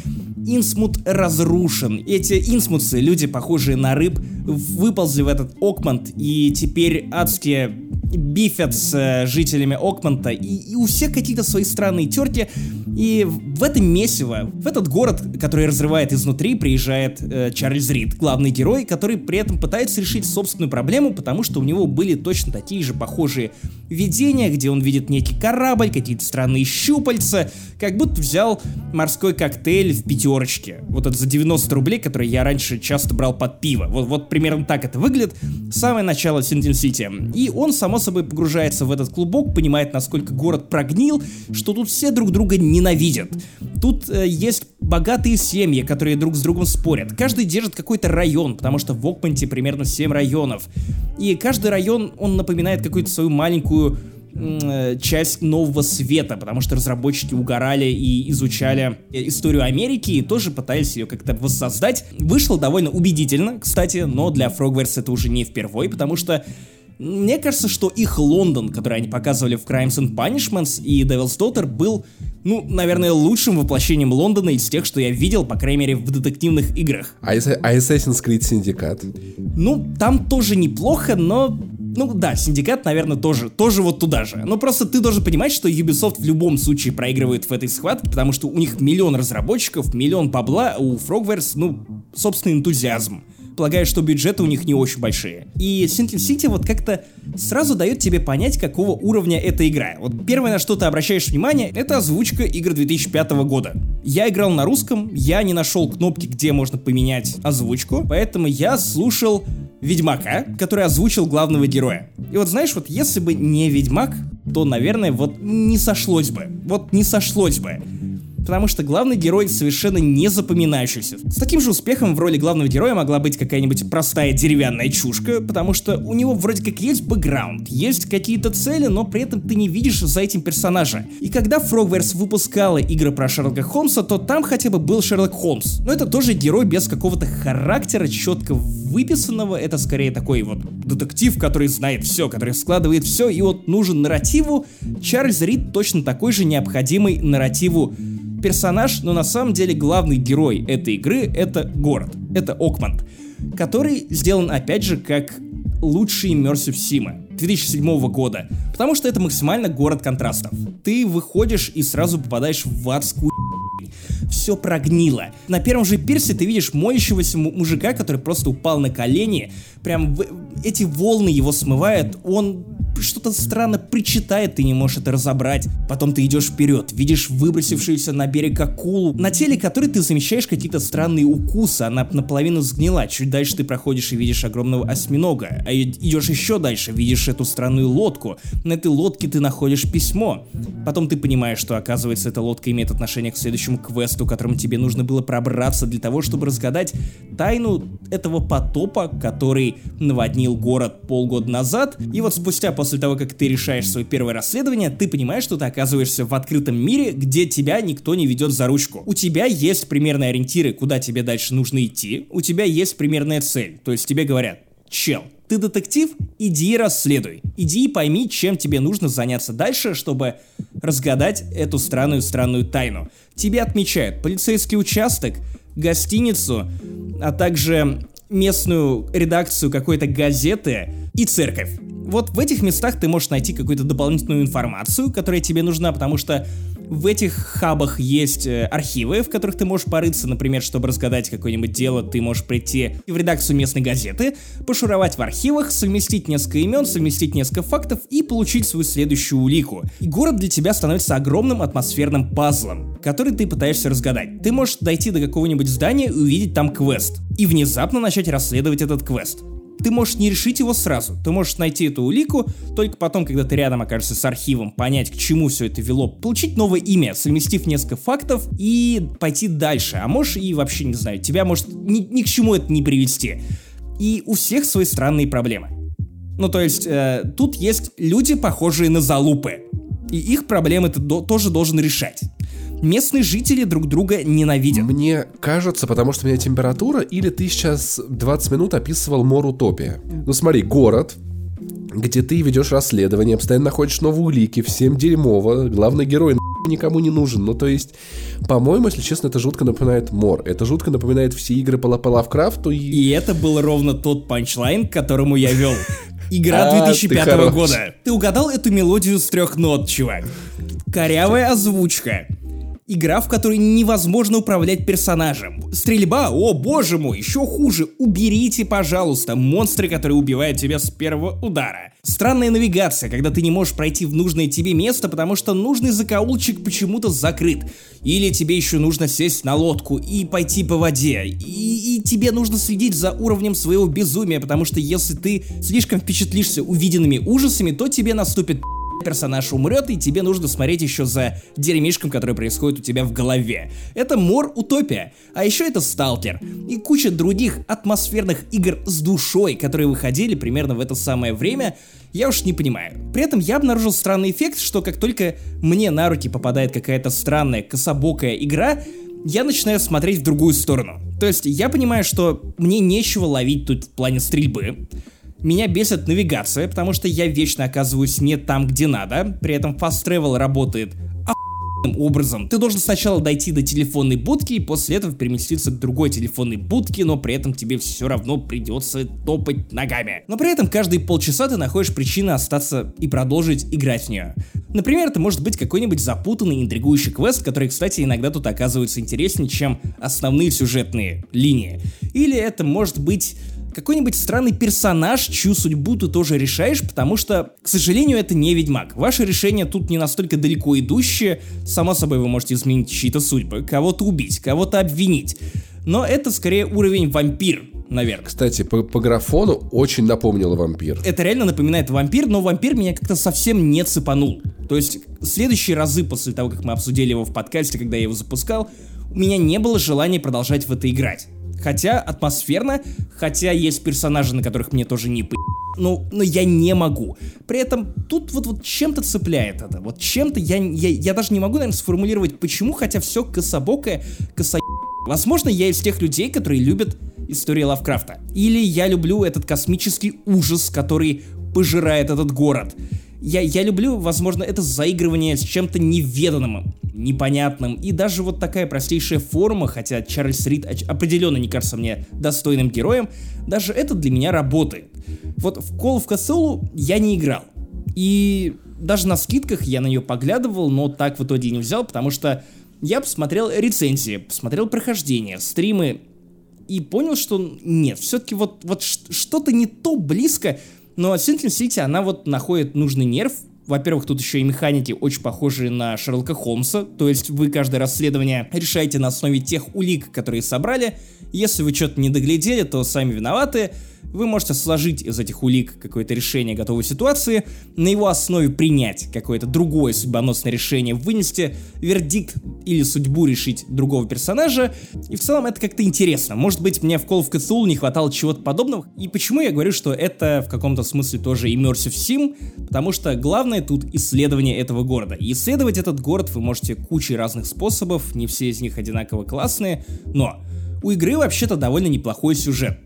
Инсмут разрушен. Эти инсмутцы, люди, похожие на рыб, выползли в этот Окманд, и теперь адские бифят с э, жителями Окманта, и, и у всех какие-то свои странные терки, и в это месиво, в этот город, который разрывает изнутри, приезжает э, Чарльз Рид, главный герой, который при этом пытается решить собственную проблему, потому что у него были точно такие же похожие видения, где он видит некий корабль, какие-то странные щупальца, как будто взял морской коктейль в пятерочке. Вот это за 90 рублей, который я раньше часто брал под пиво. Вот, вот примерно так это выглядит. Самое начало Синтин Сити. И он, само собой, погружается в этот клубок, понимает, насколько город прогнил, что тут все друг друга ненавидят. Тут э, есть богатые семьи, которые друг с другом спорят. Каждый держит какой-то район, потому что в Окманте примерно 7 районов. И каждый район, он напоминает какую-то свою маленькую э, часть нового света, потому что разработчики угорали и изучали э, историю Америки и тоже пытались ее как-то воссоздать. Вышло довольно убедительно, кстати, но для Frogwares это уже не впервой, потому что мне кажется, что их Лондон, который они показывали в Crimes and Punishments и Devil's Daughter, был, ну, наверное, лучшим воплощением Лондона из тех, что я видел, по крайней мере, в детективных играх. А, а Assassin's Creed Syndicate? Ну, там тоже неплохо, но ну да, Синдикат, наверное, тоже, тоже вот туда же. Но просто ты должен понимать, что Ubisoft в любом случае проигрывает в этой схватке, потому что у них миллион разработчиков, миллион бабла, а у Frogwares, ну, собственный энтузиазм полагаю, что бюджеты у них не очень большие. И Sinking City вот как-то сразу дает тебе понять, какого уровня эта игра. Вот первое, на что ты обращаешь внимание, это озвучка игр 2005 года. Я играл на русском, я не нашел кнопки, где можно поменять озвучку, поэтому я слушал Ведьмака, который озвучил главного героя. И вот знаешь, вот если бы не Ведьмак, то, наверное, вот не сошлось бы. Вот не сошлось бы потому что главный герой совершенно не запоминающийся. С таким же успехом в роли главного героя могла быть какая-нибудь простая деревянная чушка, потому что у него вроде как есть бэкграунд, есть какие-то цели, но при этом ты не видишь за этим персонажа. И когда Frogwares выпускала игры про Шерлока Холмса, то там хотя бы был Шерлок Холмс. Но это тоже герой без какого-то характера, четко выписанного, это скорее такой вот детектив, который знает все, который складывает все, и вот нужен нарративу. Чарльз Рид точно такой же необходимый нарративу персонаж, но на самом деле главный герой этой игры это город, это Окманд, который сделан опять же как лучший Immersive Sim 2007 года, потому что это максимально город контрастов. Ты выходишь и сразу попадаешь в адскую все прогнило. На первом же пирсе ты видишь моющегося мужика, который просто упал на колени, прям эти волны его смывают, он что-то странно причитает, ты не можешь это разобрать. Потом ты идешь вперед, видишь выбросившуюся на берег акулу, на теле которой ты замечаешь какие-то странные укусы, она наполовину сгнила. Чуть дальше ты проходишь и видишь огромного осьминога, а идешь еще дальше, видишь эту странную лодку. На этой лодке ты находишь письмо. Потом ты понимаешь, что оказывается эта лодка имеет отношение к следующему квесту, которому тебе нужно было пробраться для того, чтобы разгадать тайну этого потопа, который наводнил город полгода назад. И вот спустя после того, как ты решаешь свое первое расследование, ты понимаешь, что ты оказываешься в открытом мире, где тебя никто не ведет за ручку. У тебя есть примерные ориентиры, куда тебе дальше нужно идти, у тебя есть примерная цель. То есть тебе говорят, чел, ты детектив, иди расследуй. Иди и пойми, чем тебе нужно заняться дальше, чтобы разгадать эту странную-странную тайну. Тебе отмечают полицейский участок, гостиницу, а также местную редакцию какой-то газеты и церковь. Вот в этих местах ты можешь найти какую-то дополнительную информацию, которая тебе нужна, потому что в этих хабах есть э, архивы, в которых ты можешь порыться, например, чтобы разгадать какое-нибудь дело, ты можешь прийти в редакцию местной газеты, пошуровать в архивах, совместить несколько имен, совместить несколько фактов и получить свою следующую улику. И город для тебя становится огромным атмосферным пазлом, который ты пытаешься разгадать. Ты можешь дойти до какого-нибудь здания и увидеть там квест, и внезапно начать расследовать этот квест ты можешь не решить его сразу. Ты можешь найти эту улику, только потом, когда ты рядом окажешься с архивом, понять, к чему все это вело, получить новое имя, совместив несколько фактов и пойти дальше. А можешь и вообще, не знаю, тебя может ни, ни к чему это не привести. И у всех свои странные проблемы. Ну, то есть, э, тут есть люди, похожие на залупы. И их проблемы ты до, тоже должен решать местные жители друг друга ненавидят. Мне кажется, потому что у меня температура, или ты сейчас 20 минут описывал Мор Утопия. Ну смотри, город, где ты ведешь расследование, постоянно находишь новые улики, всем дерьмово, главный герой никому не нужен. Ну, то есть, по-моему, если честно, это жутко напоминает Мор. Это жутко напоминает все игры по, по Лавкрафту. И... и это был ровно тот панчлайн, к которому я вел. Игра 2005 а, года. Ты угадал эту мелодию с трех нот, чувак. Корявая озвучка Игра, в которой невозможно управлять персонажем. Стрельба, о боже мой, еще хуже. Уберите, пожалуйста, монстры, которые убивают тебя с первого удара. Странная навигация, когда ты не можешь пройти в нужное тебе место, потому что нужный закоулчик почему-то закрыт. Или тебе еще нужно сесть на лодку и пойти по воде. И, и тебе нужно следить за уровнем своего безумия, потому что если ты слишком впечатлишься увиденными ужасами, то тебе наступит персонаж умрет, и тебе нужно смотреть еще за дерьмишком, который происходит у тебя в голове. Это Мор Утопия, а еще это Сталкер и куча других атмосферных игр с душой, которые выходили примерно в это самое время, я уж не понимаю. При этом я обнаружил странный эффект, что как только мне на руки попадает какая-то странная кособокая игра, я начинаю смотреть в другую сторону. То есть я понимаю, что мне нечего ловить тут в плане стрельбы, меня бесит навигация, потому что я вечно оказываюсь не там, где надо. При этом Fast Travel работает образом. Ты должен сначала дойти до телефонной будки и после этого переместиться к другой телефонной будке, но при этом тебе все равно придется топать ногами. Но при этом каждые полчаса ты находишь причины остаться и продолжить играть в нее. Например, это может быть какой-нибудь запутанный, интригующий квест, который, кстати, иногда тут оказывается интереснее, чем основные сюжетные линии. Или это может быть какой-нибудь странный персонаж, чью судьбу ты тоже решаешь, потому что, к сожалению, это не Ведьмак. Ваше решение тут не настолько далеко идущее, само собой вы можете изменить чьи-то судьбы, кого-то убить, кого-то обвинить. Но это скорее уровень вампир, наверное. Кстати, по, по графону очень напомнило вампир. Это реально напоминает вампир, но вампир меня как-то совсем не цепанул. То есть, следующие разы после того, как мы обсудили его в подкасте, когда я его запускал, у меня не было желания продолжать в это играть. Хотя атмосферно, хотя есть персонажи, на которых мне тоже не по... Ну, но я не могу. При этом тут вот, вот чем-то цепляет это. Вот чем-то я, я, я даже не могу, наверное, сформулировать, почему, хотя все кособокое, косо... Возможно, я из тех людей, которые любят истории Лавкрафта. Или я люблю этот космический ужас, который пожирает этот город. Я, я люблю, возможно, это заигрывание с чем-то неведанным, непонятным. И даже вот такая простейшая форма, хотя Чарльз Рид определенно не кажется мне достойным героем, даже это для меня работает. Вот в Call of Cthulhu я не играл. И даже на скидках я на нее поглядывал, но так в итоге не взял, потому что я посмотрел рецензии, посмотрел прохождение, стримы, и понял, что нет, все-таки вот, вот что-то не то близко Но Sinking City, она вот находит нужный нерв, во-первых, тут еще и механики очень похожие на Шерлока Холмса, то есть вы каждое расследование решаете на основе тех улик, которые собрали. Если вы что-то не доглядели, то сами виноваты. Вы можете сложить из этих улик какое-то решение готовой ситуации, на его основе принять какое-то другое судьбоносное решение, вынести вердикт или судьбу решить другого персонажа, и в целом это как-то интересно. Может быть, мне в Call of Cthulhu не хватало чего-то подобного, и почему я говорю, что это в каком-то смысле тоже Immersive Sim, потому что главное тут исследование этого города. И исследовать этот город вы можете кучей разных способов, не все из них одинаково классные, но у игры вообще-то довольно неплохой сюжет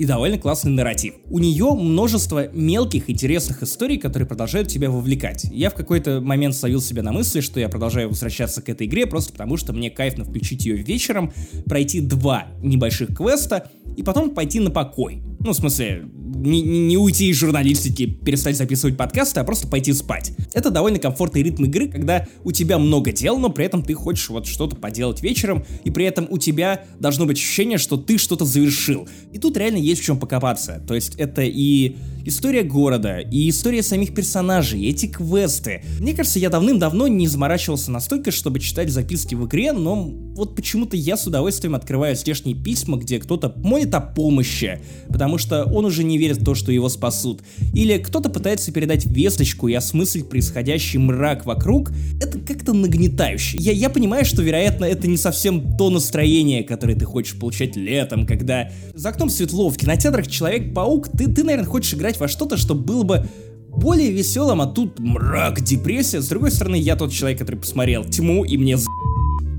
и довольно классный нарратив. У нее множество мелких интересных историй, которые продолжают тебя вовлекать. Я в какой-то момент словил себя на мысли, что я продолжаю возвращаться к этой игре просто потому, что мне кайфно включить ее вечером, пройти два небольших квеста и потом пойти на покой. Ну, в смысле, не, не, уйти из журналистики, перестать записывать подкасты, а просто пойти спать. Это довольно комфортный ритм игры, когда у тебя много дел, но при этом ты хочешь вот что-то поделать вечером, и при этом у тебя должно быть ощущение, что ты что-то завершил. И тут реально есть в чем покопаться. То есть это и история города, и история самих персонажей, и эти квесты. Мне кажется, я давным-давно не заморачивался настолько, чтобы читать записки в игре, но вот почему-то я с удовольствием открываю здешние письма, где кто-то молит о помощи, потому что он уже не верит в то, что его спасут. Или кто-то пытается передать весточку и осмыслить происходящий мрак вокруг. Это как-то нагнетающе. Я, я понимаю, что, вероятно, это не совсем то настроение, которое ты хочешь получать летом, когда за окном светло, в кинотеатрах Человек-паук, ты, ты, наверное, хочешь играть во что-то, что было бы более веселым, а тут мрак, депрессия. С другой стороны, я тот человек, который посмотрел Тьму, и мне за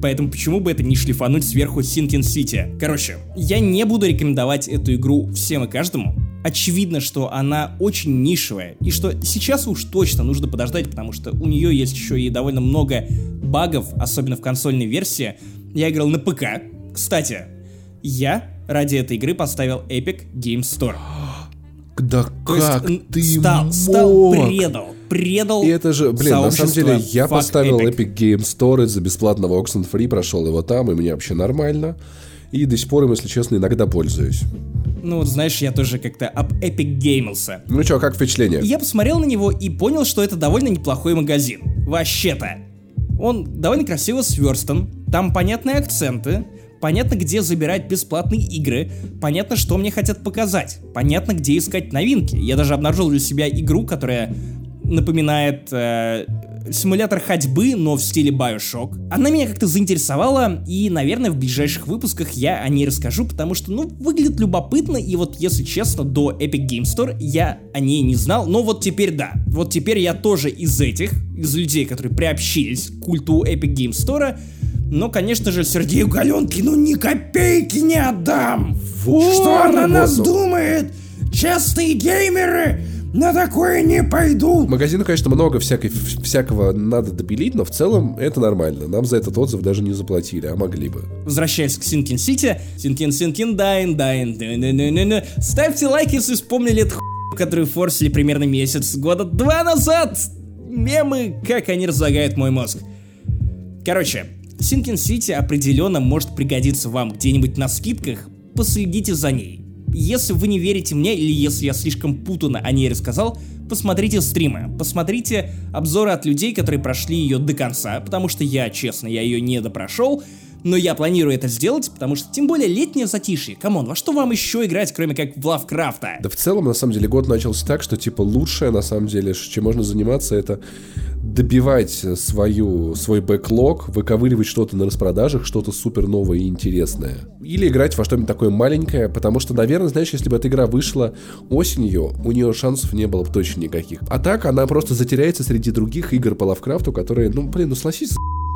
Поэтому почему бы это не шлифануть сверху Sinking City? Короче, я не буду рекомендовать эту игру всем и каждому. Очевидно, что она очень нишевая, и что сейчас уж точно нужно подождать, потому что у нее есть еще и довольно много багов, особенно в консольной версии. Я играл на ПК. Кстати, я ради этой игры поставил Epic Game Store. Да То как есть, ты стал, мог? стал, предал, предал И это же, блин, на самом деле, я поставил Epic. Epic Game Store за бесплатного Oxenfree, прошел его там, и мне вообще нормально. И до сих пор им, если честно, иногда пользуюсь. Ну вот знаешь, я тоже как-то об Epic геймился. Ну чё, как впечатление? Я посмотрел на него и понял, что это довольно неплохой магазин. Вообще-то. Он довольно красиво сверстан, там понятные акценты, понятно, где забирать бесплатные игры, понятно, что мне хотят показать, понятно, где искать новинки. Я даже обнаружил для себя игру, которая напоминает э, симулятор ходьбы, но в стиле Bioshock. Она меня как-то заинтересовала, и, наверное, в ближайших выпусках я о ней расскажу, потому что, ну, выглядит любопытно, и вот, если честно, до Epic Game Store я о ней не знал, но вот теперь да. Вот теперь я тоже из этих, из людей, которые приобщились к культу Epic Game Store, но, конечно же, Сергею Галенкину ни копейки не отдам! Вот, Что она нас ну. думает? Честные геймеры на такое не пойдут! Магазину, конечно, много всякой, всякого надо допилить, но в целом это нормально. Нам за этот отзыв даже не заплатили, а могли бы. Возвращаясь к Sinking City, Синкин Синкин Дайн Дайн Дайн Ставьте лайк, если вспомнили эту хуйню, которую форсили примерно месяц, года два назад. Мемы, как они разлагают мой мозг. Короче, Sinking City определенно может пригодиться вам где-нибудь на скидках, последите за ней. Если вы не верите мне или если я слишком путанно о ней рассказал, посмотрите стримы, посмотрите обзоры от людей, которые прошли ее до конца, потому что я, честно, я ее не допрошел, но я планирую это сделать, потому что тем более летнее затишье. Come on, во что вам еще играть, кроме как в Лавкрафта? Да в целом, на самом деле, год начался так, что, типа, лучшее, на самом деле, чем можно заниматься, это добивать свою, свой backlog, выковыривать что-то на распродажах, что-то супер новое и интересное. Или играть во что-нибудь такое маленькое, потому что, наверное, знаешь, если бы эта игра вышла осенью, у нее шансов не было бы точно никаких. А так она просто затеряется среди других игр по Лавкрафту, которые, ну, блин, ну согласись,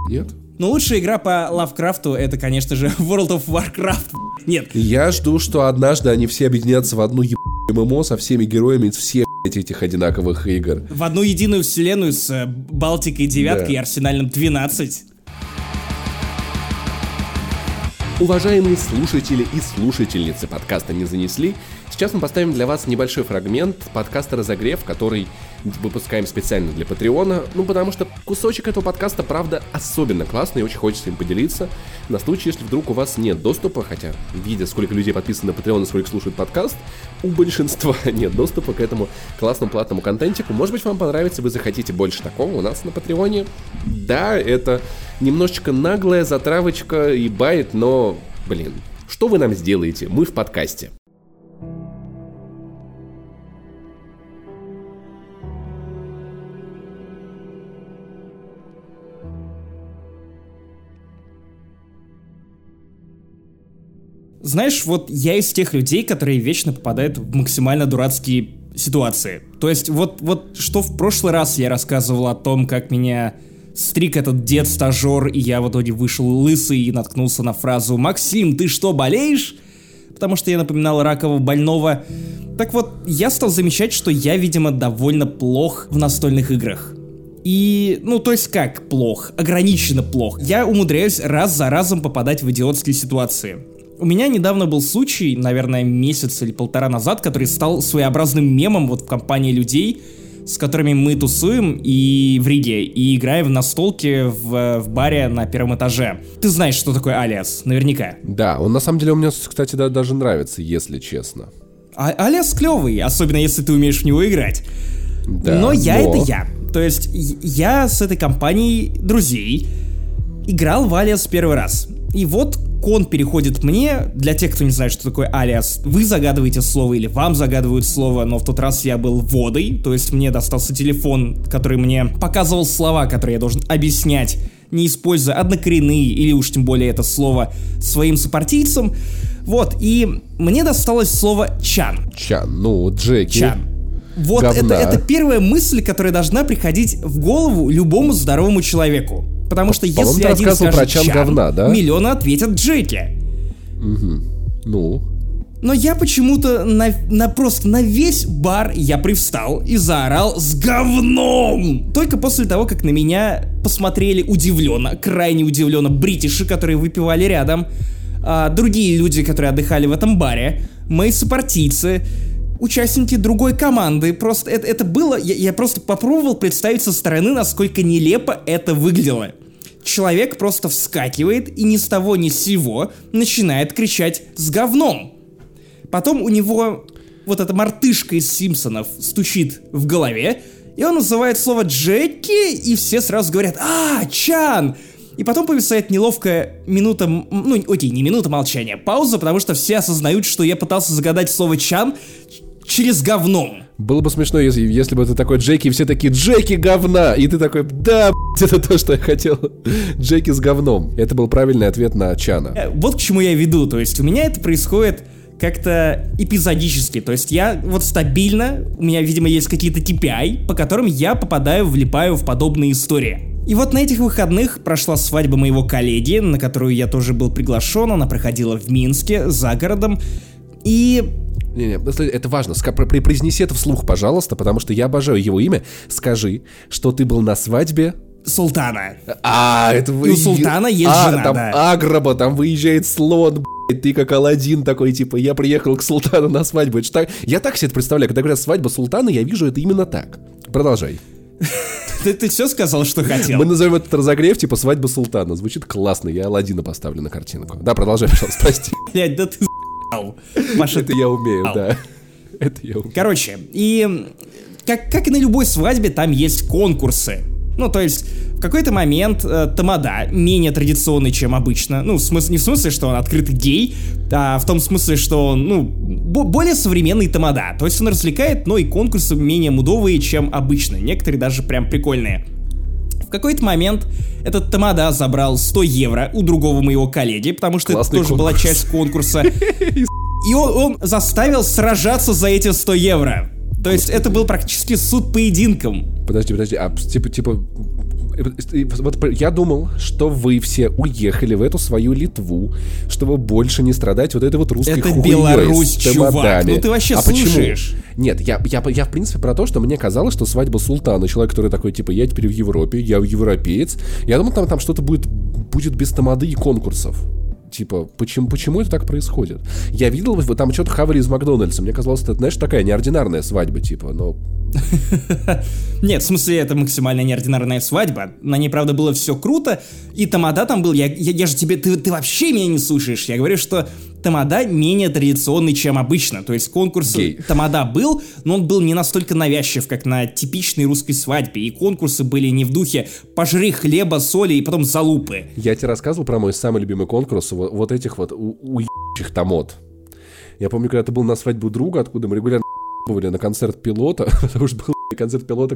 нет? Но лучшая игра по Лавкрафту это, конечно же, World of Warcraft. Нет, Я жду, что однажды они все объединятся в одну еб... ММО со всеми героями из всех этих одинаковых игр. в одну единую вселенную с э, Балтикой девяткой Да. и Арсенальным 12. Уважаемые слушатели и слушательницы подкаста «Не занесли», сейчас мы поставим для вас небольшой фрагмент подкаста «Разогрев», который выпускаем специально для Патреона, ну потому что кусочек этого подкаста, правда, особенно классный и очень хочется им поделиться, на случай, если вдруг у вас нет доступа, хотя, видя, сколько людей подписано на Patreon и сколько слушают подкаст, у большинства нет доступа к этому классному платному контентику. Может быть, вам понравится, вы захотите больше такого у нас на Патреоне. Да, это немножечко наглая затравочка и байт, но, блин, что вы нам сделаете? Мы в подкасте. Знаешь, вот я из тех людей, которые вечно попадают в максимально дурацкие ситуации. То есть вот, вот что в прошлый раз я рассказывал о том, как меня стрик этот дед-стажер, и я в итоге вышел лысый и наткнулся на фразу «Максим, ты что, болеешь?» Потому что я напоминал ракового больного. Так вот, я стал замечать, что я, видимо, довольно плох в настольных играх. И, ну, то есть как плох? Ограниченно плох. Я умудряюсь раз за разом попадать в идиотские ситуации. У меня недавно был случай, наверное, месяц или полтора назад, который стал своеобразным мемом вот в компании людей, с которыми мы тусуем и в Риге, и играем в настолке в, в баре на первом этаже. Ты знаешь, что такое Алиас, наверняка. Да, он на самом деле у меня, кстати, да, даже нравится, если честно. А Алиас клевый, особенно если ты умеешь в него играть. Да, но я но... это я. То есть я с этой компанией друзей играл в Алиас первый раз. И вот кон переходит мне. Для тех, кто не знает, что такое алиас, вы загадываете слово или вам загадывают слово, но в тот раз я был водой, то есть мне достался телефон, который мне показывал слова, которые я должен объяснять, не используя однокоренные или уж тем более это слово своим сопартийцам. Вот, и мне досталось слово чан. Чан, ну, Джеки. Чан. Вот это, это первая мысль, которая должна приходить в голову любому здоровому человеку. Потому что если один скажет про чан, говна, да? миллионы ответят Джеки. Угу. Ну? Но я почему-то на, на просто на весь бар я привстал и заорал с говном. Только после того, как на меня посмотрели удивленно, крайне удивленно бритиши, которые выпивали рядом, а, другие люди, которые отдыхали в этом баре, мои сопартийцы, участники другой команды. Просто это, это было... Я, я просто попробовал представить со стороны, насколько нелепо это выглядело. Человек просто вскакивает и ни с того ни с сего начинает кричать «с говном!». Потом у него вот эта мартышка из Симпсонов стучит в голове, и он называет слово Джеки, и все сразу говорят «А, Чан!» И потом повисает неловкая минута, ну, окей, не минута молчания, пауза, потому что все осознают, что я пытался загадать слово Чан через говном. Было бы смешно, если, если бы ты такой Джеки, и все такие Джеки говна, и ты такой, да, это то, что я хотел. Джеки с говном. Это был правильный ответ на Чана. Э, вот к чему я веду. То есть у меня это происходит как-то эпизодически. То есть я вот стабильно, у меня, видимо, есть какие-то KPI, по которым я попадаю, влипаю в подобные истории. И вот на этих выходных прошла свадьба моего коллеги, на которую я тоже был приглашен. Она проходила в Минске, за городом. И не-не, это важно. Произнеси это вслух, пожалуйста, потому что я обожаю его имя. Скажи, что ты был на свадьбе Султана. А, это вы... И у Султана есть а, жена, там да. Агроба, там выезжает слон, блядь, ты как Алладин такой, типа, я приехал к Султану на свадьбу. Это так... Я так себе это представляю, когда говорят свадьба Султана, я вижу это именно так. Продолжай. Ты, ты все сказал, что хотел? Мы назовем этот разогрев, типа, свадьба Султана. Звучит классно, я Алладина поставлю на картинку. Да, продолжай, пожалуйста, прости. Блядь, да ты Маша, это я умею, да. Это я умею. Короче, и как, как и на любой свадьбе, там есть конкурсы. Ну, то есть, в какой-то момент э, Тамада менее традиционный, чем обычно. Ну, в смысле, не в смысле, что он открытый гей, а в том смысле, что он, ну, более современный Тамада. То есть он развлекает, но и конкурсы менее мудовые, чем обычно. Некоторые даже прям прикольные. В какой-то момент этот Тамада забрал 100 евро у другого моего коллеги, потому что Классный это тоже конкурс. была часть конкурса. И он, он заставил сражаться за эти 100 евро. То есть это был практически суд поединком. Подожди, подожди, а типа, типа, вот я думал, что вы все уехали в эту свою Литву, чтобы больше не страдать вот этой вот русской Это Беларусь, чувак, ну ты вообще а слушаешь. Почему? Нет, я, я, я в принципе про то, что мне казалось, что свадьба султана, человек, который такой, типа, я теперь в Европе, я европеец, я думал, там, там что-то будет, будет без тамады и конкурсов Типа, почему, почему это так происходит? Я видел, вы там что-то хавали из Макдональдса. Мне казалось, это, знаешь, такая неординарная свадьба, типа, но... Нет, в смысле, это максимально неординарная свадьба. На ней, правда, было все круто. И Тамада там был. Я, я, я же тебе... Ты, ты вообще меня не слушаешь. Я говорю, что Тамада менее традиционный, чем обычно. То есть конкурс Гей. Тамада был, но он был не настолько навязчив, как на типичной русской свадьбе. И конкурсы были не в духе «пожри хлеба, соли и потом залупы». Я тебе рассказывал про мой самый любимый конкурс вот, вот этих вот уебчих тамот. Я помню, когда ты был на свадьбе у друга, откуда мы регулярно были на концерт пилота, потому что был концерт пилота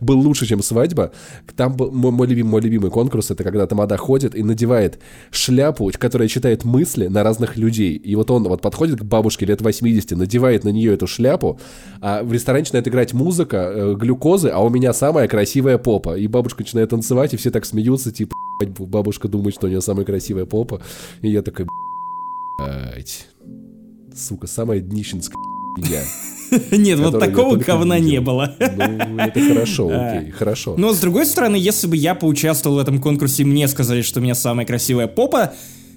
был лучше, чем свадьба. Там мой, мой любимый, мой любимый конкурс, это когда Тамада ходит и надевает шляпу, которая читает мысли на разных людей. И вот он вот подходит к бабушке лет 80, надевает на нее эту шляпу, а в ресторане начинает играть музыка, э, глюкозы, а у меня самая красивая попа. И бабушка начинает танцевать, и все так смеются, типа, «Ебать, бабушка думает, что у нее самая красивая попа. И я такой, сука, самая днищенская я. Нет, вот такого говна не было. Ну, это хорошо, окей, хорошо. Но с другой стороны, если бы я поучаствовал в этом конкурсе и мне сказали, что у меня самая красивая попа,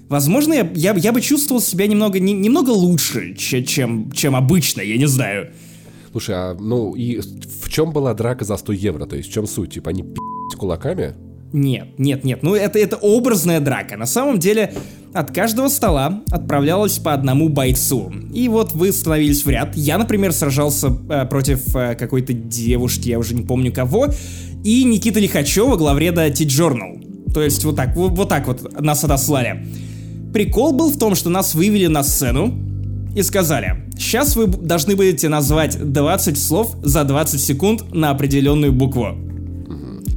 возможно, я, я, я бы чувствовал себя немного, не- немного лучше, че- чем, чем обычно, я не знаю. Слушай, а ну и в чем была драка за 100 евро? То есть в чем суть? Типа они пи***ь кулаками? Нет, нет, нет, ну это, это образная драка. На самом деле, от каждого стола отправлялось по одному бойцу. И вот вы становились в ряд. Я, например, сражался э, против э, какой-то девушки, я уже не помню кого, и Никита Лихачева, главреда T-Journal. То есть вот так, вот, вот так вот нас отослали. Прикол был в том, что нас вывели на сцену и сказали, сейчас вы должны будете назвать 20 слов за 20 секунд на определенную букву.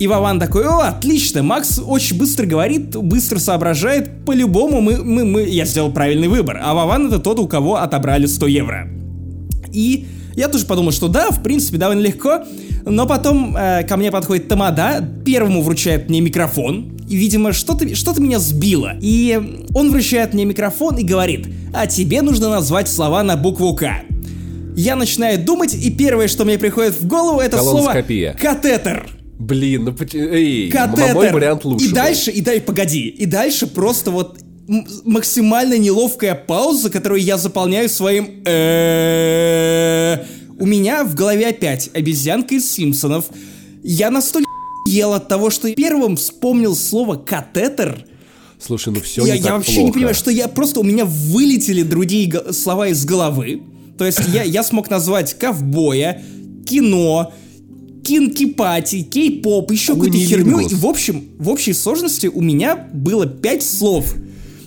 И Вован такой, о, отлично, Макс очень быстро говорит, быстро соображает, по-любому мы, мы, мы, я сделал правильный выбор. А Вован это тот, у кого отобрали 100 евро. И я тоже подумал, что да, в принципе, довольно легко. Но потом э, ко мне подходит Тамада, первому вручает мне микрофон. И, видимо, что-то что меня сбило. И он вручает мне микрофон и говорит, а тебе нужно назвать слова на букву К. Я начинаю думать, и первое, что мне приходит в голову, это слово катетер. Блин, ну эй, Катетер. мой вариант лучше. И был. дальше, и дальше, погоди, и дальше просто вот максимально неловкая пауза, которую я заполняю своим «э-э-э». У меня в голове опять обезьянка из Симпсонов. Я настолько ел от того, что первым вспомнил слово катетер. Слушай, ну все Я, не я так вообще плохо. не понимаю, что я просто у меня вылетели другие слова из головы. То есть я, я смог назвать ковбоя, кино, кинки-пати, кей-поп, еще какую-то херню. И в общем, в общей сложности у меня было пять слов.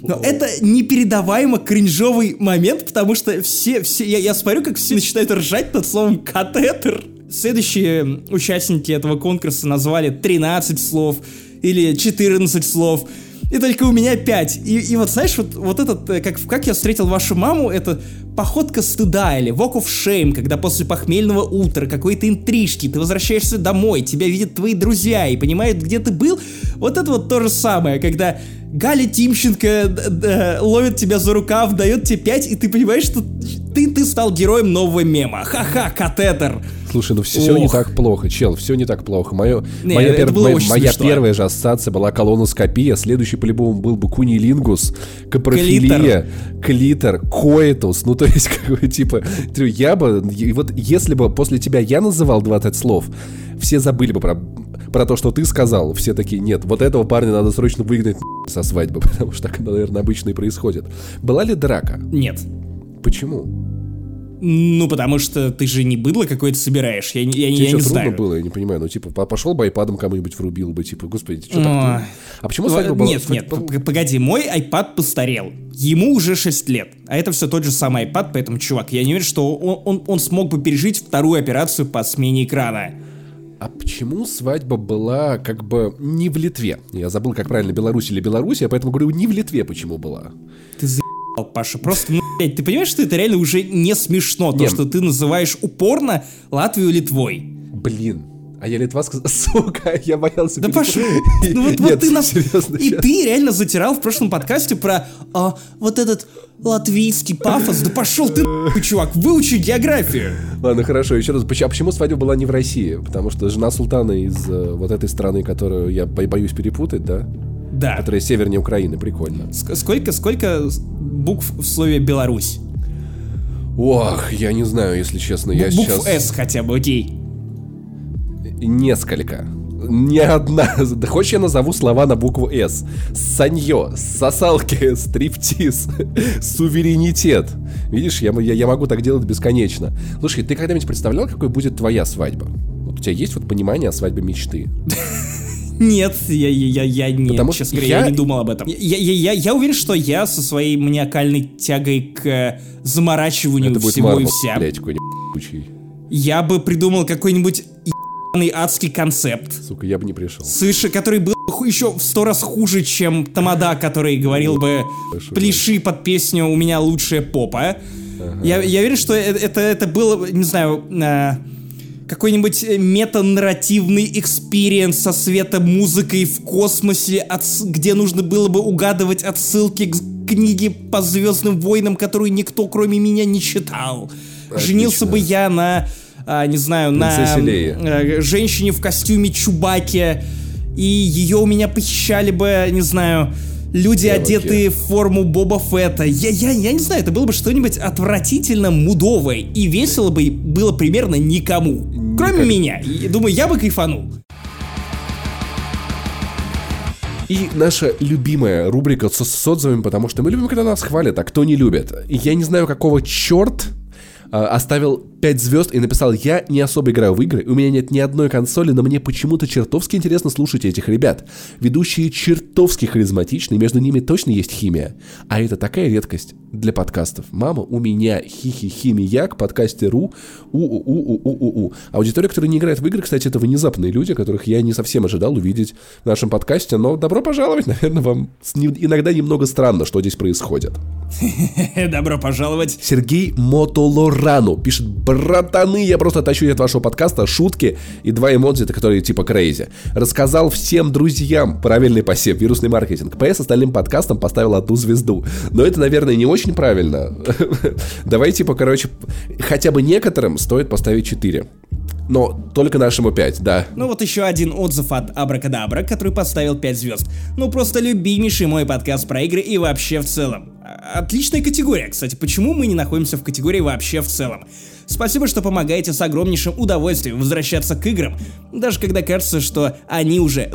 Но это непередаваемо кринжовый момент, потому что все, все, я, я смотрю, как все начинают ржать над словом катетер. Следующие участники этого конкурса назвали 13 слов или 14 слов. И только у меня 5. И, и вот знаешь, вот, вот этот, э, как, как я встретил вашу маму, это походка стыда или walk of shame, когда после похмельного утра, какой-то интрижки, ты возвращаешься домой, тебя видят твои друзья и понимают, где ты был. Вот это вот то же самое, когда Галя Тимченко д- д- ловит тебя за рукав, дает тебе 5, и ты понимаешь, что ты, ты стал героем нового мема. Ха-ха, катетер. Слушай, ну все не Ох. так плохо, чел, все не так плохо. Мое, Не, моя пер- моя- моя первая же ассоциация была колоноскопия, следующий по-любому был бы кунилингус, капрофилия, клитор, коэтус. Ну, то есть, как бы, типа, я бы, вот если бы после тебя я называл 20 слов, все забыли бы про, про то, что ты сказал. Все такие, нет, вот этого парня надо срочно выгнать со свадьбы, потому что так, наверное, обычно и происходит. Была ли драка? Нет. Почему? Ну, потому что ты же не быдло какое-то собираешь. Я, я, не- Тебе я не трудно знаю. было, я не понимаю. Ну, типа, по- пошел бы айпадом кому-нибудь врубил бы, типа, господи, что так Ой. трудно? А почему свадьба была? Нет, нет, погоди, мой iPad постарел. Ему уже 6 лет. А это все тот же самый iPad, поэтому, чувак, я не уверен, что он, он, он смог бы пережить вторую операцию по смене экрана. А почему свадьба была как бы не в Литве? Я забыл, как правильно, Беларусь или Белоруссия, поэтому говорю, не в Литве почему была. Ты заебал, Паша. Просто, ну, блядь, ты понимаешь, что это реально уже не смешно, то, что ты называешь упорно Латвию Литвой. Блин. А я Литва сказал, сука, я боялся. Да перепутать. Паша, ну вот, вот Нет, ты нас... серьезно, И щас. ты реально затирал в прошлом подкасте про а, вот этот латвийский пафос. Да пошел ты чувак, выучи географию. Ладно, хорошо, еще раз. А почему свадьба была не в России? Потому что жена султана из э, вот этой страны, которую я бо- боюсь перепутать, да? Да. Которая севернее Украины, прикольно. Ск- сколько, сколько букв в слове Беларусь? Ох, я не знаю, если честно, я Букв сейчас... С хотя бы, окей. Несколько. Не одна. Да хочешь я назову слова на букву С? Санье, сосалки, стриптиз, суверенитет. Видишь, я, я, я могу так делать бесконечно. Слушай, ты когда-нибудь представлял, какой будет твоя свадьба? Вот у тебя есть вот понимание о свадьбе мечты? Нет, я, я, я, я нет, Потому честно говоря, я... я- не думал об этом. Я, я, я, я уверен, что я со своей маниакальной тягой к э, заморачиванию Это будет всего и Марвел, вся, блядь, я бы придумал какой-нибудь ебаный адский концепт, Сука, я бы не пришел. Слышь, который был еще в сто раз хуже, чем Тамада, который говорил бы «Пляши под песню «У меня лучшая попа». Я, я уверен, что э- это, это было, не знаю, э, какой-нибудь э, метанарративный experience со светомузыкой в космосе, отс- где нужно было бы угадывать отсылки к книге по Звездным войнам, которую никто, кроме меня, не читал. Женился бы я на, а, не знаю, на Принцессе Лее. э, женщине в костюме Чубаки, и ее у меня похищали бы, не знаю, люди, Я одетые в форму Боба Фетта. Я, я, я не знаю, это было бы что-нибудь отвратительно мудовое, и весело бы было примерно никому. Кроме Никак- меня. Думаю, я бы кайфанул. И наша любимая рубрика с, с отзывами, потому что мы любим, когда нас хвалят, а кто не любит. Я не знаю, какого черт а, оставил 5 звезд и написал, я не особо играю в игры, у меня нет ни одной консоли, но мне почему-то чертовски интересно слушать этих ребят. Ведущие чертовски харизматичны, между ними точно есть химия. А это такая редкость для подкастов. Мама, у меня хихи-химияк, подкасте РУ, у-у-у-у-у-у. Аудитория, которая не играет в игры, кстати, это внезапные люди, которых я не совсем ожидал увидеть в нашем подкасте, но добро пожаловать, наверное, вам иногда немного странно, что здесь происходит. Добро пожаловать. Сергей Мотолорану пишет, братаны, я просто тащу от вашего подкаста шутки и два эмодзи, которые типа crazy. Рассказал всем друзьям правильный посев, вирусный маркетинг. ПС остальным подкастам поставил одну звезду. Но это, наверное, не очень правильно. Давай, типа, короче, хотя бы некоторым стоит поставить 4. Но только нашему 5, да. Ну вот еще один отзыв от Абракадабра, который поставил 5 звезд. Ну просто любимейший мой подкаст про игры и вообще в целом. Отличная категория, кстати. Почему мы не находимся в категории вообще в целом? Спасибо, что помогаете с огромнейшим удовольствием возвращаться к играм, даже когда кажется, что они уже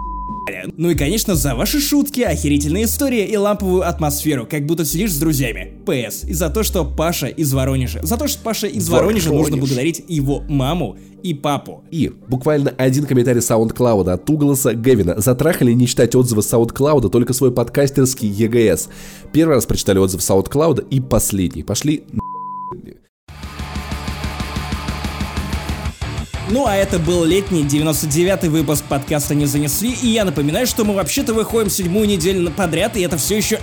ну и, конечно, за ваши шутки, охерительные истории и ламповую атмосферу, как будто сидишь с друзьями. ПС. И за то, что Паша из Воронежа. За то, что Паша из Воронежа нужно Воронеж. благодарить его маму и папу. И буквально один комментарий SoundCloud от Угласа Гевина. Затрахали не читать отзывы SoundCloud, только свой подкастерский ЕГС. Первый раз прочитали отзыв SoundCloud и последний. Пошли Ну а это был летний 99-й выпуск подкаста «Не занесли», и я напоминаю, что мы вообще-то выходим седьмую неделю подряд, и это все еще...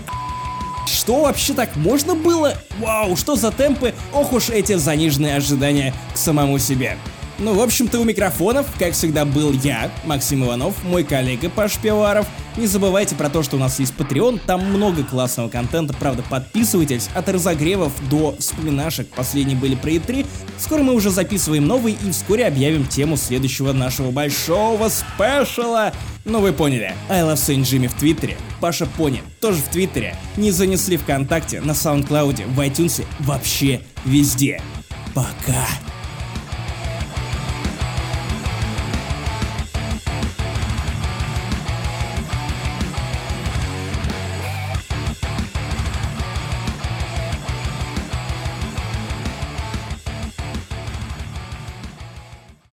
Что вообще так можно было? Вау, что за темпы? Ох уж эти заниженные ожидания к самому себе. Ну, в общем-то, у микрофонов, как всегда, был я, Максим Иванов, мой коллега Паш Пиваров. Не забывайте про то, что у нас есть Patreon, там много классного контента, правда, подписывайтесь. От разогревов до вспоминашек, последние были про E3. Скоро мы уже записываем новый и вскоре объявим тему следующего нашего большого спешала. Ну вы поняли, I Love Saint Jimmy в Твиттере, Паша Пони тоже в Твиттере, не занесли ВКонтакте, на SoundCloud, в iTunes, вообще везде. Пока.